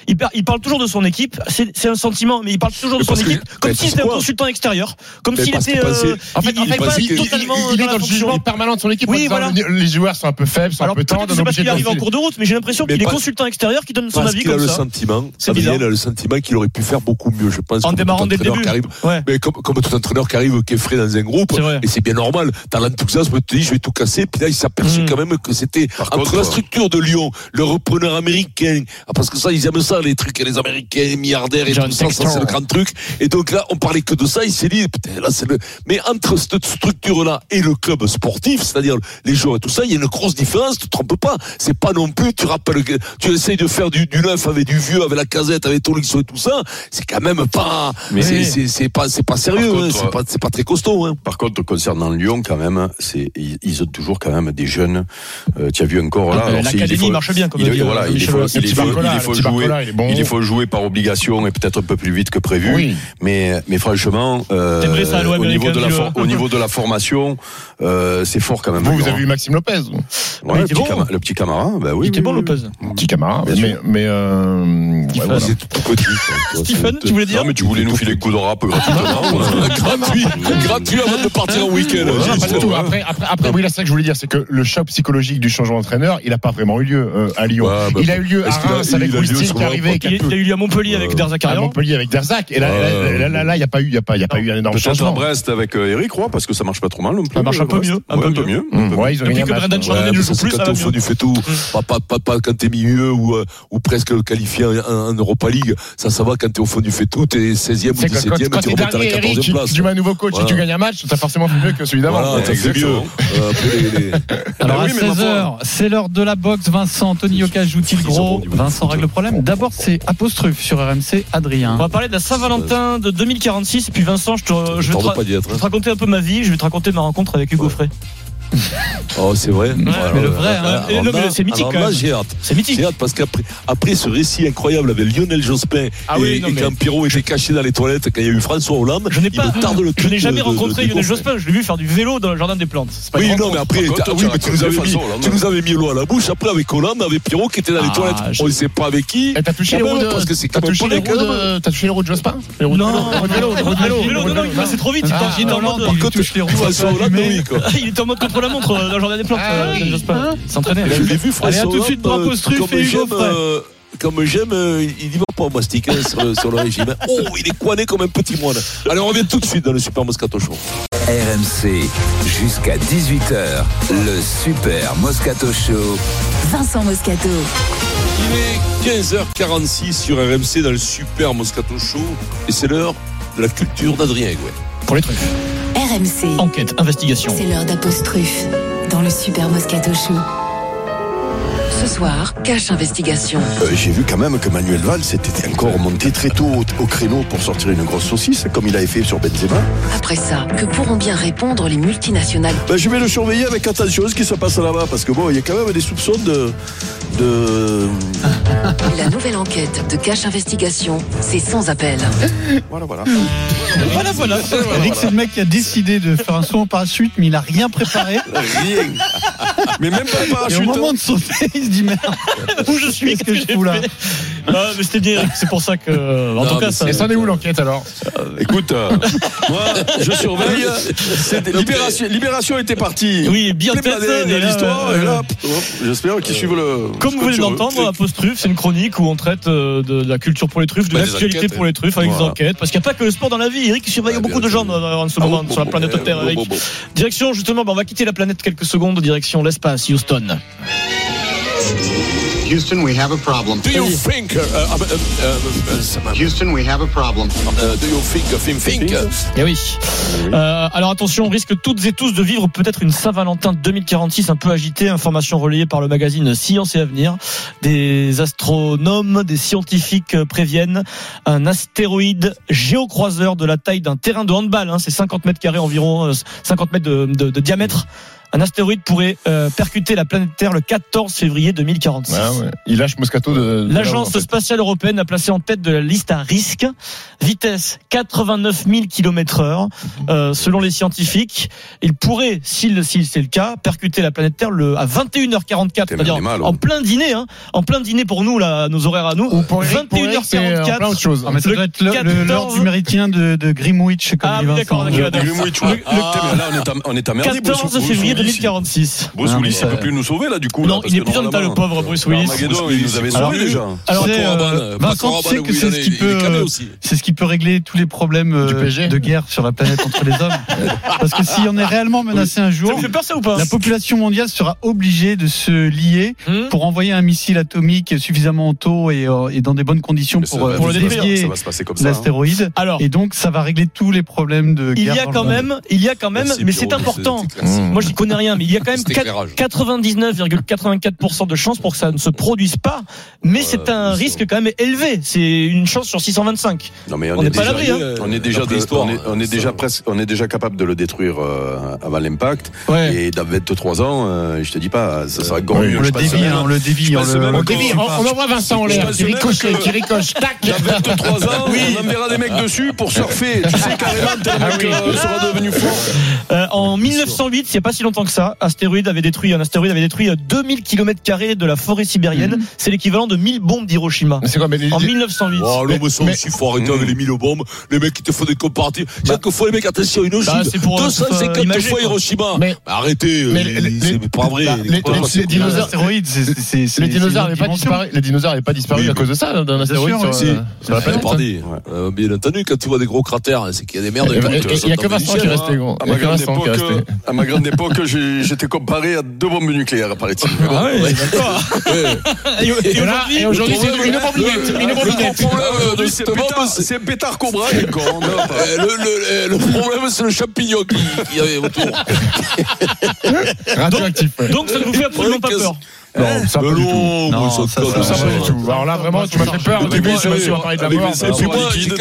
Il, parle toujours de son équipe. C'est un sentiment, mais il parle toujours de son équipe comme s'il était un consultant extérieur. Comme s'il était. Euh, en fait, euh, permanent de son équipe. Les joueurs sont un peu faibles, sont un peu tendres. Je sais pas s'il arrive en cours de route, mais j'ai l'impression qu'il est consultant extérieur qui donne son Parce avis qu'il a le sentiment, Adrien a le sentiment qu'il aurait pu faire beaucoup mieux, je pense. En comme tout démarrant entraîneur début. qui arrive, mais comme, tout entraîneur qui arrive, qui est frais dans un groupe, et c'est bien normal. T'as l'enthousiasme, tu te dis, je vais tout casser, puis là, il s'aperçoit Mhm. quand même que c'était entre la structure de Lyon, le repreneur américain, ah, parce que ça, ils aiment ça, les trucs, les américains, les milliardaires et John tout ça, ça, c'est le grand truc. Et donc là, on parlait que de ça, il s'est dit, putain, là, c'est le, mais entre cette structure-là et le club sportif, c'est-à-dire les joueurs et tout ça, il y a une grosse différence, tu te trompes pas. C'est pas non plus, tu rappelles, que- essaye de faire du, du, neuf avec du vieux, avec la casette, avec Tolixo et tout ça, c'est quand même pas, mais c'est pas, c'est pas sérieux, hein, c'est pas, pas, très costaud. Hein. Par contre, concernant Lyon, quand même, c'est ils, ont toujours quand même des jeunes. Euh, tu as vu encore là. Ah, l'académie marche bien, comme il, dit, voilà, euh, il, faut, il, faut, il faut jouer, il, faut jouer par obligation et peut-être un peu plus vite que prévu. Mais, mais franchement, euh, au, niveau de la formation, euh, c'est fort quand même. Vous, vous avez hein. vu Maxime Lopez. Le, petit bon. cam, le, petit Camara, bah oui. Il était bon Lopez. Mm. Petit Camara. Mais, mais euh, tout petit. Stephen, tu voulais dire Non, mais tu voulais nous filer le coup de rap gratuit, gratuit avant de partir en week-end. Après, après, oui, là, c'est ça que je voulais dire, c'est que le choc psychologique du changement d'entraîneur, il n'a pas vraiment eu lieu à Lyon. Il a eu lieu à Reims avec Wisting qui est arrivé. Il, a eu lieu à Montpellier avec Derzac. À Montpellier avec Derzac. Et là, là, il n'y a pas eu, il y a pas, il y a pas eu un énorme changement. Peut-être à Brest avec Eric Roy parce que ça marche pas trop mal. Ça marche un peu mieux, un peu mieux. Ouais, ils ont gagné. Depuis que Brendan Chandler ne joue plus, ça va mieux. Quand t'es milieu ou, euh, ou presque qualifié en, Europa League. Ça, ça va quand tu es au fond du fait tout, tu es 16e ou 17e, quand, quand tu remontes à la 14e place. Tu mets un nouveau coach et tu gagnes un match, t'as forcément fait mieux que celui d'avant. C'est mieux. (laughs) Euh, (laughs) Alors, à 16h, c'est l'heure de la boxe. Vincent, Tony Yoka joue-t-il gros Vincent règle le problème. D'abord, c'est apostrophe sur RMC, Adrien. On va parler de la Saint-Valentin de 2046. Puis, Vincent, je, te, je vais te, hein. raconter un peu ma vie. Je vais te raconter ma rencontre avec Hugo ouais. Frey. Oh, c'est vrai. Ouais, mais le vrai, c'est mythique. J'ai hâte. C'est mythique. J'ai hâte parce qu'après après ce récit incroyable avec Lionel Jospin et, et quand Pierrot était caché dans les toilettes quand il y a eu François Hollande, je n'ai jamais rencontré Lionel Jospin. Je l'ai vu faire du vélo dans le jardin des plantes. Oui, non, mais après, tu, nous avais tu nous avais mis l'eau à la bouche. Après, avec Hollande, avec Pierrot qui était dans les toilettes. On ne sait pas avec qui. T'as touché les roues de Jospin Non. Non, non, c'est trop vite. Il est en Il en mode pour la montre euh, dans le jardin des plantes. Ah euh, hein S'entraîner. Je l'ai vu, Allez, à tout de suite, euh, Drapeau Struff et comme j'aime, il n'y va pas au mastic hein, sur, le, sur, le, régime. (laughs) Oh, il est coiné comme un petit moine. Allez, on revient tout de suite dans le Super Moscato Show. RMC, jusqu'à 18h, le Super Moscato Show. Vincent Moscato. Il est 15h46 sur RMC dans le Super Moscato Show et c'est l'heure de la culture d'Adrien Gouet. Pour les trucs. RMC. Enquête, investigation. C'est l'heure d'apostrophe dans le super Moscato Show. Ce soir, cache investigation. Euh, j'ai vu quand même que Manuel Valls était encore monté très tôt au, créneau pour sortir une grosse saucisse, comme il avait fait sur Benzema. Après ça, que pourront bien répondre les multinationales? Ben, je vais le surveiller avec attention ce qui se passe là-bas, parce que bon, il y a quand même des soupçons de... de... (laughs) La nouvelle enquête de Cache Investigation, c'est sans appel. Voilà, voilà. voilà, voilà. voilà, voilà. c'est le mec qui a décidé de faire un saut en parachute, mais il n'a rien préparé. rien (laughs) mais même pas un parachute. Et au moment hein. de sauter, il se dit merde, (laughs) où je suis, ce que, que je fous là? Ah, mais c'était bien, c'est pour ça que. En tout cas, ça. Et ça en est où l'enquête alors euh, Écoute, euh, (laughs) moi, je surveille. Euh, Libération, était partie. Oui, bien de l'histoire. Et j'espère qu'ils suivent le. Comme vous venez d'entendre, Post Truffe, c'est une chronique où on traite de la culture pour les truffes, de l'actualité pour les truffes, avec des enquêtes. Parce qu'il n'y a pas que le sport dans la vie. Eric, il surveille beaucoup de gens en ce moment ah, sur la planète Terre. Direction, justement, on va quitter la planète quelques secondes. Direction l'espace, Houston we have a problem. Do you think uh, uh, uh, uh, Houston, we have a problem. uh, Do you think think think? Eh oui. Euh, alors attention, on risque toutes et tous de vivre peut-être une Saint-Valentin 2046 un peu agitée. Information relayée par le magazine Science et Avenir. Des astronomes, des scientifiques euh, préviennent un astéroïde géocroiseur de la taille d'un terrain de handball. Hein, c'est 50 mètres carrés environ, euh, 50 mètres de, de- de diamètre. Un astéroïde pourrait euh, percuter la planète Terre le 14 février 2046. Ouais, ouais. Il lâche Moscato de. de L'agence en fait. spatiale européenne a placé en tête de la liste à risque. Vitesse 89 000 km heure. Euh, selon les scientifiques, il pourrait, s'il si c'est le cas, percuter la planète Terre le, à 21h44, c'est-à-dire en ouais. plein dîner, hein, en plein dîner pour nous, là, nos horaires à nous. Ou pour Eric, pour Eric, c'est en plein autre chose. Ah, mais ça Le doit être l'heure 14 du méridien de, de Greenwich, comme Ah dit oui, Vincent. d'accord, d'accord. Ouais. Ah, là, on est, am- on est emmerdé. 14 février 2046. Bruce Willis, mais, il peut euh, plus nous sauver, là, du coup. Non, il est plus en état, le pauvre Bruce Willis. Il nous avait Alors, sauvé, déjà. alors, euh, Vincent, tu sais que c'est il ce qui il peut, euh, c'est ce qui peut régler tous les problèmes euh, de guerre sur la planète entre les hommes. (laughs) Parce que si on est réellement menacé un jour, vous fait peur ça ou pas la population mondiale sera obligée de se lier Hmm pour envoyer un missile atomique suffisamment tôt et, euh, et dans des bonnes conditions pour, ça. hein. l'astéroïde. Alors, Et donc, ça va régler tous les problèmes de il guerre. y a quand même, il y a quand même, mais c'est important. Moi, j'y connais rien, mais il y a quand même Cet éclairage. 99,84% de chances pour que ça ne se produise pas. Mais c'est un risque quand même élevé. C'est une chance sur 625. Non, mais On on, n'est est pas à déjà, l'abri, hein. on est déjà, de- on est, on est déjà presque, on est déjà capable de le détruire euh, avant l'impact. Ouais. Et dans 23 ans, euh, je te dis pas, ça sera gorgé. On le dévie, hein, on le dévie. on le- même on le dévie. On, on envoie Vincent en l'air, qui ricoche, qui ricoche, tac Dans 23 ans, on enverra des mecs dessus pour surfer. Tu sais, carrément, Ah oui. que, euh, sera devenu fort. Euh, en 1908, il n'y a pas si longtemps que ça, astéroïde avait détruit, un astéroïde avait détruit euh, 2000 km de la forêt sibérienne. C'est l'équivalent de 1000 bombes d'Hiroshima. Mais c'est quoi mais les- En les- 1908. Oh, Mais- l'homme mais- aussi faut arrêter avec les mille bombes. Les mecs qui te font des comparatifs. Chaque fois, les mecs, attention, une Bah, pour, euh, 250 pour, euh, imager, fois. Hiroshima. Mais- Bah, arrêtez. mais euh, les- c'est pas vrai. bah, les les- comparatifs. les Les dinosaures- Les dinosaures n'avaient pas disparu. Les dinosaures n'avaient pas disparu à cause de ça, d'un astéroïde euh. Euh, bien entendu, quand tu vois des gros cratères, c'est qu'il y a des merdes. Et Il y a que Vincent qui est resté. gros. À ma grande époque, (laughs) j'étais comparé à deux bombes nucléaires, paraît-il. Ah ouais, d'accord. Ouais. Et, et Et là, aujourd'hui, et aujourd'hui, le c'est problème, une bombinette. le- Une le bombinette. grand problème de Aujourd'hui, cette c'est bombe, pétard, c'est- c'est pétard cobra, Euh, le, le, le problème, c'est le champignon qui, qui avait autour. Radioactif. donc ça ne vous fait absolument pas peur. Non, ça pas du tout. non, ça, ça, ça, ça, Ça pas du tout. Alors là, vraiment, tu m'as fait peur. Au début, je me suis parlé de la mort. mes- ça, et puis ça, moi, liquide,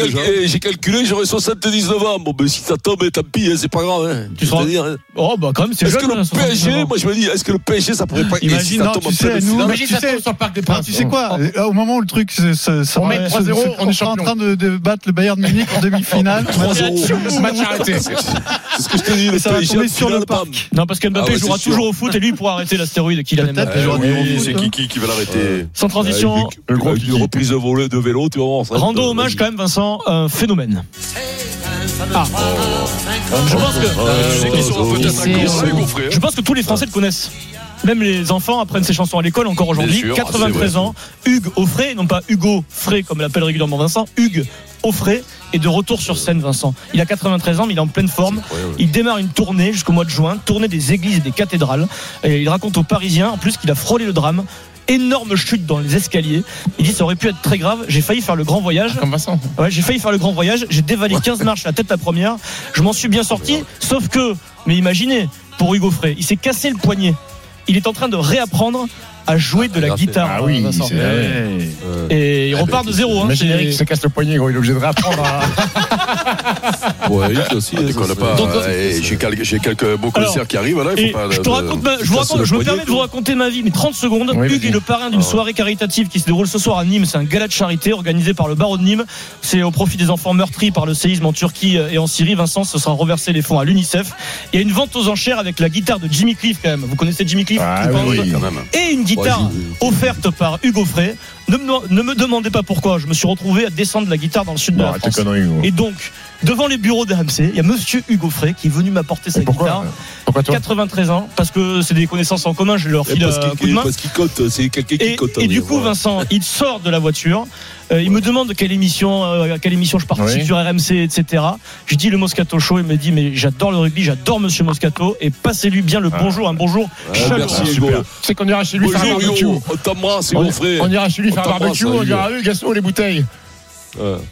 j'ai calculé, j'aurais 79 ans. Bon, ben, si ça tombe, tant pis, hein, c'est pas grave. hein. Tu seras- dire, hein. Oh bah quand même c'est Est-ce que le hein, 79 PSG, moi je me dis, est-ce que le PSG ça pourrait pas. Imagine, ça non, tombe en tu sais, pleine nous, tu ça sais- tombe sur le Parc des Princes. tu sais quoi euh, Au moment où le truc On met se- 3-0, se- on est en train de, battre le Bayern de Munich en demi-finale. 3-0. Match arrêté. C'est ce que je te dis, le ça PSG sur le parc. Non parce que Mbappé Ah jouera toujours au foot et lui il pourra arrêter l'astéroïde qu'il les joueurs oui, c'est foot, qui, qui, va l'arrêter Sans transition, une- avec une reprise de volée de vélo, tu Rando être- hommage quand même Vincent, un phénomène. Ah. Je pense que hein. je pense que tous les Français le connaissent. Même les enfants apprennent ces chansons à l'école encore aujourd'hui. Bien sûr, 93 c'est vrai. ans, Hugues Offray, non pas Hugo Frey comme l'appelle régulièrement Vincent, Hugues Offray est de retour sur scène Vincent. Il a 93 ans mais il est en pleine forme. Il démarre une tournée jusqu'au mois de juin, tournée des églises et des cathédrales. Et il raconte aux Parisiens en plus qu'il a frôlé le drame. Énorme chute dans les escaliers. Il dit ça aurait pu être très grave. J'ai failli faire le grand voyage. Comme Vincent. Ouais, j'ai failli faire le grand voyage. J'ai dévalé 15 marches la tête la première. Je m'en suis bien sorti. Sauf que, mais imaginez, pour Hugo Frey, il s'est cassé le poignet. Il est en train de réapprendre à jouer de la guitare. Ah oui, Vincent. c'est vrai. Et il repart de zéro. hein. Imagine C'est- Eric qui se casse le poignet, gros, il est obligé de réapprendre à. (laughs) Ouais, aussi. Ah, hein, déconne ça, pas. Donc, Eh, J'ai quelques, j'ai quelques beaux Alors, concerts qui arrivent là. Il Et faut pas. je te de- raconte, ma- je, vous raconte- je me permets de vous raconter ma vie, mais 30 secondes. Oui, Hugues est le parrain d'une soirée caritative qui se déroule ce soir à Nîmes. C'est un gala de charité organisé par le barreau de Nîmes. C'est au profit des enfants meurtris par le séisme en Turquie et en Syrie. Vincent, ce sera reversé les fonds à l'UNICEF. Il y a une vente aux enchères avec la guitare de Jimmy Cliff quand même. Vous connaissez Jimmy Cliff Ah oui, House Quand même. Et une guitare Ouais, je- offerte par Hugo Frey. Ne me, ne me demandez pas pourquoi. Je me suis retrouvé à descendre la guitare dans le sud de Bon, la tes France. Et donc, devant les bureaux de RMC, il y a monsieur Hugo Frey qui est venu m'apporter sa guitare. Pourquoi toi 93 ans, parce que c'est des connaissances en commun, je leur file parce un coup de qu'il main. parce qu'il compte, c'est quelqu'un qui Et, compte. et du coup, voilà. Vincent, il sort de la voiture. euh, il me demande quelle émission, euh, à quelle émission je participe Oui. sur RMC, etc. Je dis le Moscato Show. Il me dit mais j'adore le rugby, j'adore Monsieur Moscato et passez-lui bien le bonjour, un bonjour Ouais, chaleureux. merci Hugo. C'est qu'on ira chez lui faire un Bonjour barbecue. Hugo, on t'embrasse On, ira chez lui On faire un barbecue, on dira, oui, Gaston, les bouteilles.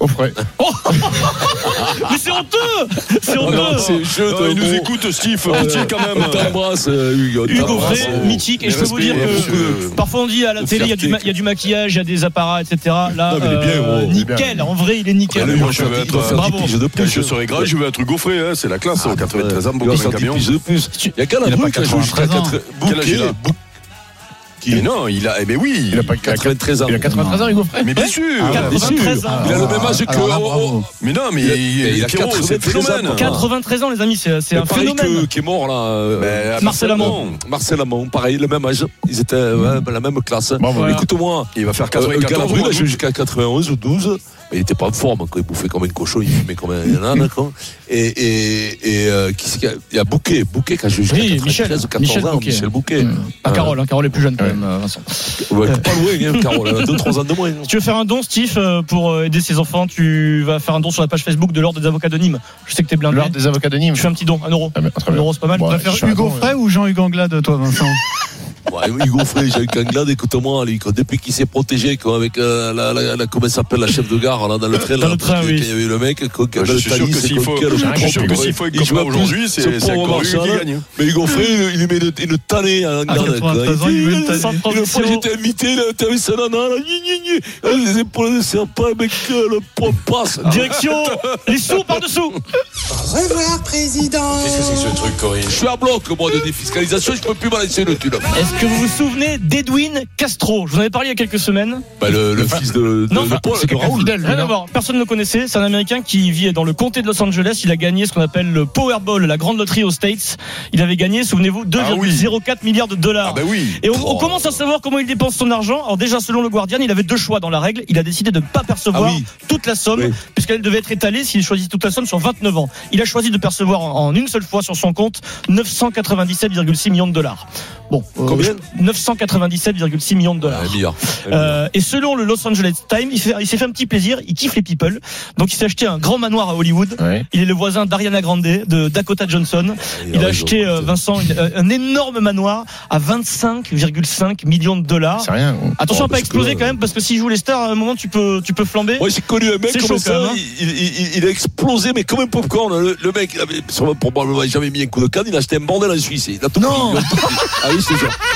Au frais. (laughs) (laughs) Mais c'est honteux C'est Oh non, honteux c'est jeu de il nous écoute, Steve. Euh, Pitié quand même. On t'embrasse, euh, Hugo. Hugo Frey, mythique, et je peux vous dire que parfois on dit à la télé il y, a du maquillage, il y a des apparats, etc. Là, il est bien, euh, nickel, en vrai il est nickel. Je Bravo. 10 piges de Quand plus. je serai grand, je vais être gaufré, hein, c'est la classe. Ah, 93 ans, il beaucoup de faire 10 camion. piges de plus. Il y a qu'à la 93. 4 Quel âge il a Mais non, il a. Eh ben oui. Il a pas 93 ans. Il a 93 ans, Hugo Frey. Mais bien sûr. Ah, bien sûr. 93 ans. Il a le même âge que. Alors là, oh, bravo. Mais non, mais Il a- il, il a c'est 93 ans. phénomène. 93 ans les amis, c'est un pareil phénomène. qui est mort là. euh, Marcel Amont. Marcel Amont, pareil, le même âge. Ils étaient ouais, la même classe. Écoute-moi, Il va faire euh, 94 Galabru, il a mois, joué jusqu'à 91 ou 12. Mais il était pas en forme, il bouffait comme un cochon, il fumait comme un (laughs) âne. quoi. Et, et, et euh, qui c'est qu'il y a Il y a Bouquet, Bouquet qui a jusqu'à Oui, 93 Michel, ou 14 Michel ans, Bouquet. Michel Bouquet. Ah, Carole, hein, Carole est plus jeune quand même, Vincent. Ouais, pas loin, hein, Carole, elle a 2-3 ans de moins. Si tu veux faire un don, Steve, euh, pour aider ses enfants, tu vas faire un don sur la page Facebook de l'Ordre des avocats de Nîmes. Je sais que t'es blindé. L'ordre des avocats de Nîmes. Tu fais un petit don, un euro. Ah, Un euro, c'est pas mal. Bon, tu vas faire Hugo don, Frey ou Jean-Hugues Anglade, toi, Vincent? (laughs) Ouais, Hugo Frey, Jean-Luc Anglade, écoute-moi, lui, quoi, depuis qu'il s'est protégé, quoi, avec euh, la, la, la, comment elle s'appelle, la chef de gare, là, dans le train, Dans là, le train, oui. il y avait le mec, quoi, qui Je avait le suis sûr talis, que c'est s'il faut, quoi, quel je suis sûr que propre, s'il faut être comme ça aujourd'hui, c'est ce c'est pauvre encore lui qui gagne. Mais Hugo Frey, il lui met une, une tannée à Anglade, quoi. 93 ans, il lui met une fois, j'étais invité, là, t'avais sa nana, elle, les épaules de serpent, mec, euh, le poids passe. (laughs) Direction les sous par-dessous. Revoir, président. Qu'est-ce que c'est que ce truc, Corinne? Je suis à bloc, moi, de défiscalisation, je peux plus balancer le. Est-ce que vous vous souvenez d'Edwin Castro Je vous en avais parlé il y a quelques semaines. Bah, le, le fils de, de, Non, de Paul, c'est de Raoul. fidèle, Rien à voir. Personne ne le connaissait. C'est un Américain qui vit dans le comté de Los Angeles. Il a gagné ce qu'on appelle le Powerball, la grande loterie aux States. Il avait gagné, souvenez-vous, 2,04 milliards de dollars. Ah ben oui. Et on, on commence à savoir comment il dépense son argent. Alors déjà, selon le Guardian, il avait deux choix dans la règle. Il a décidé de ne pas percevoir Ah oui. toute la somme, Oui. puisqu'elle devait être étalée s'il choisit toute la somme sur 29 ans. Il a choisi de percevoir en, en une seule fois sur son compte 997,6 millions de dollars. Bon, euh, 997,6 millions de dollars. Euh, et selon le Los Angeles Times, il, s'est fait un petit plaisir, il kiffe les people. Donc il s'est acheté un grand manoir à Hollywood. Ouais. Il est le voisin d'Ariana Grande, de Dakota Johnson. Il a acheté, euh, Vincent, euh, un énorme manoir à 25,5 millions de dollars. C'est rien. Attention Oh, à pas exploser que- quand même, parce que s'il joue les stars, à un moment tu peux, tu peux flamber. Moi, j'ai connu un mec comme chaud, ça, quand même, hein. il, il- il- il a explosé, mais comme un popcorn. Le, le mec, il avait probablement jamais mis un coup de canne, il a acheté un bordel en Suisse. Il a tout Non. pris, il a tout pris. Ah oui, c'est ça. (laughs)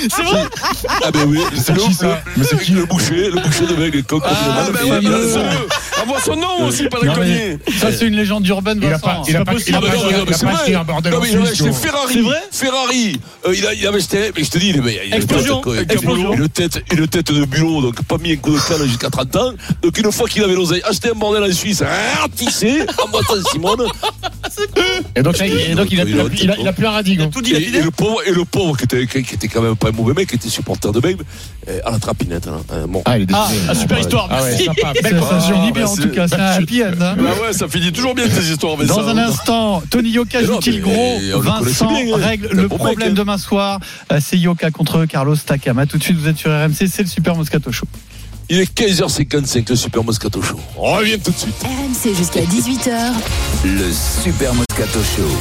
C'est vrai Ah ben oui, C'est le, qui, ça le, le, le boucher, le boucher de mec, le coq. Ah le ben il a- bien sûr. Avoir son nom aussi, pas déconner. mais ça, c'est une légende urbaine, Il a Vincent. pas, il a pas, il a il a mais c'est acheté vrai. un bordel Non, mais il avait Suisse. acheté. Ferrari. C'est vrai Ferrari. Euh, il, a, il avait acheté, mais je te dis, il il Explosion, une tête, explosion. Une tête, de bulot, donc pas mis un coup de canne jusqu'à 30 ans. Donc une fois qu'il avait l'oseille, acheté un bordel en Suisse, ratissé, en boîte Simone. Et donc, il- et donc il, a, il, a, il, a, il a plus un radigo. Tout Et, le pauvre, et le pauvre qui était, qui était quand même pas un mauvais mec, était supporter de euh, à la trapinette. Hein, Euh, bon. Ah, il est Ah, ah, super histoire. Ah ouais, merci. sympa. Ça, finit bien, en tout cas. C'est un happy end. hein. Bah ouais, ça finit toujours bien tes histoires, mais Dans ça. un instant, Tony Yoka joue-t-il gros Vincent bien, hein. règle le bon problème mec, hein. demain soir. Euh, C'est Yoka contre Carlos Takam. A tout de suite, vous êtes sur RMC, c'est le Super Moscato Show. Il est 15h55, le Super Moscato Show. On revient tout de suite. RMC jusqu'à 18h. Le Super Moscato Show.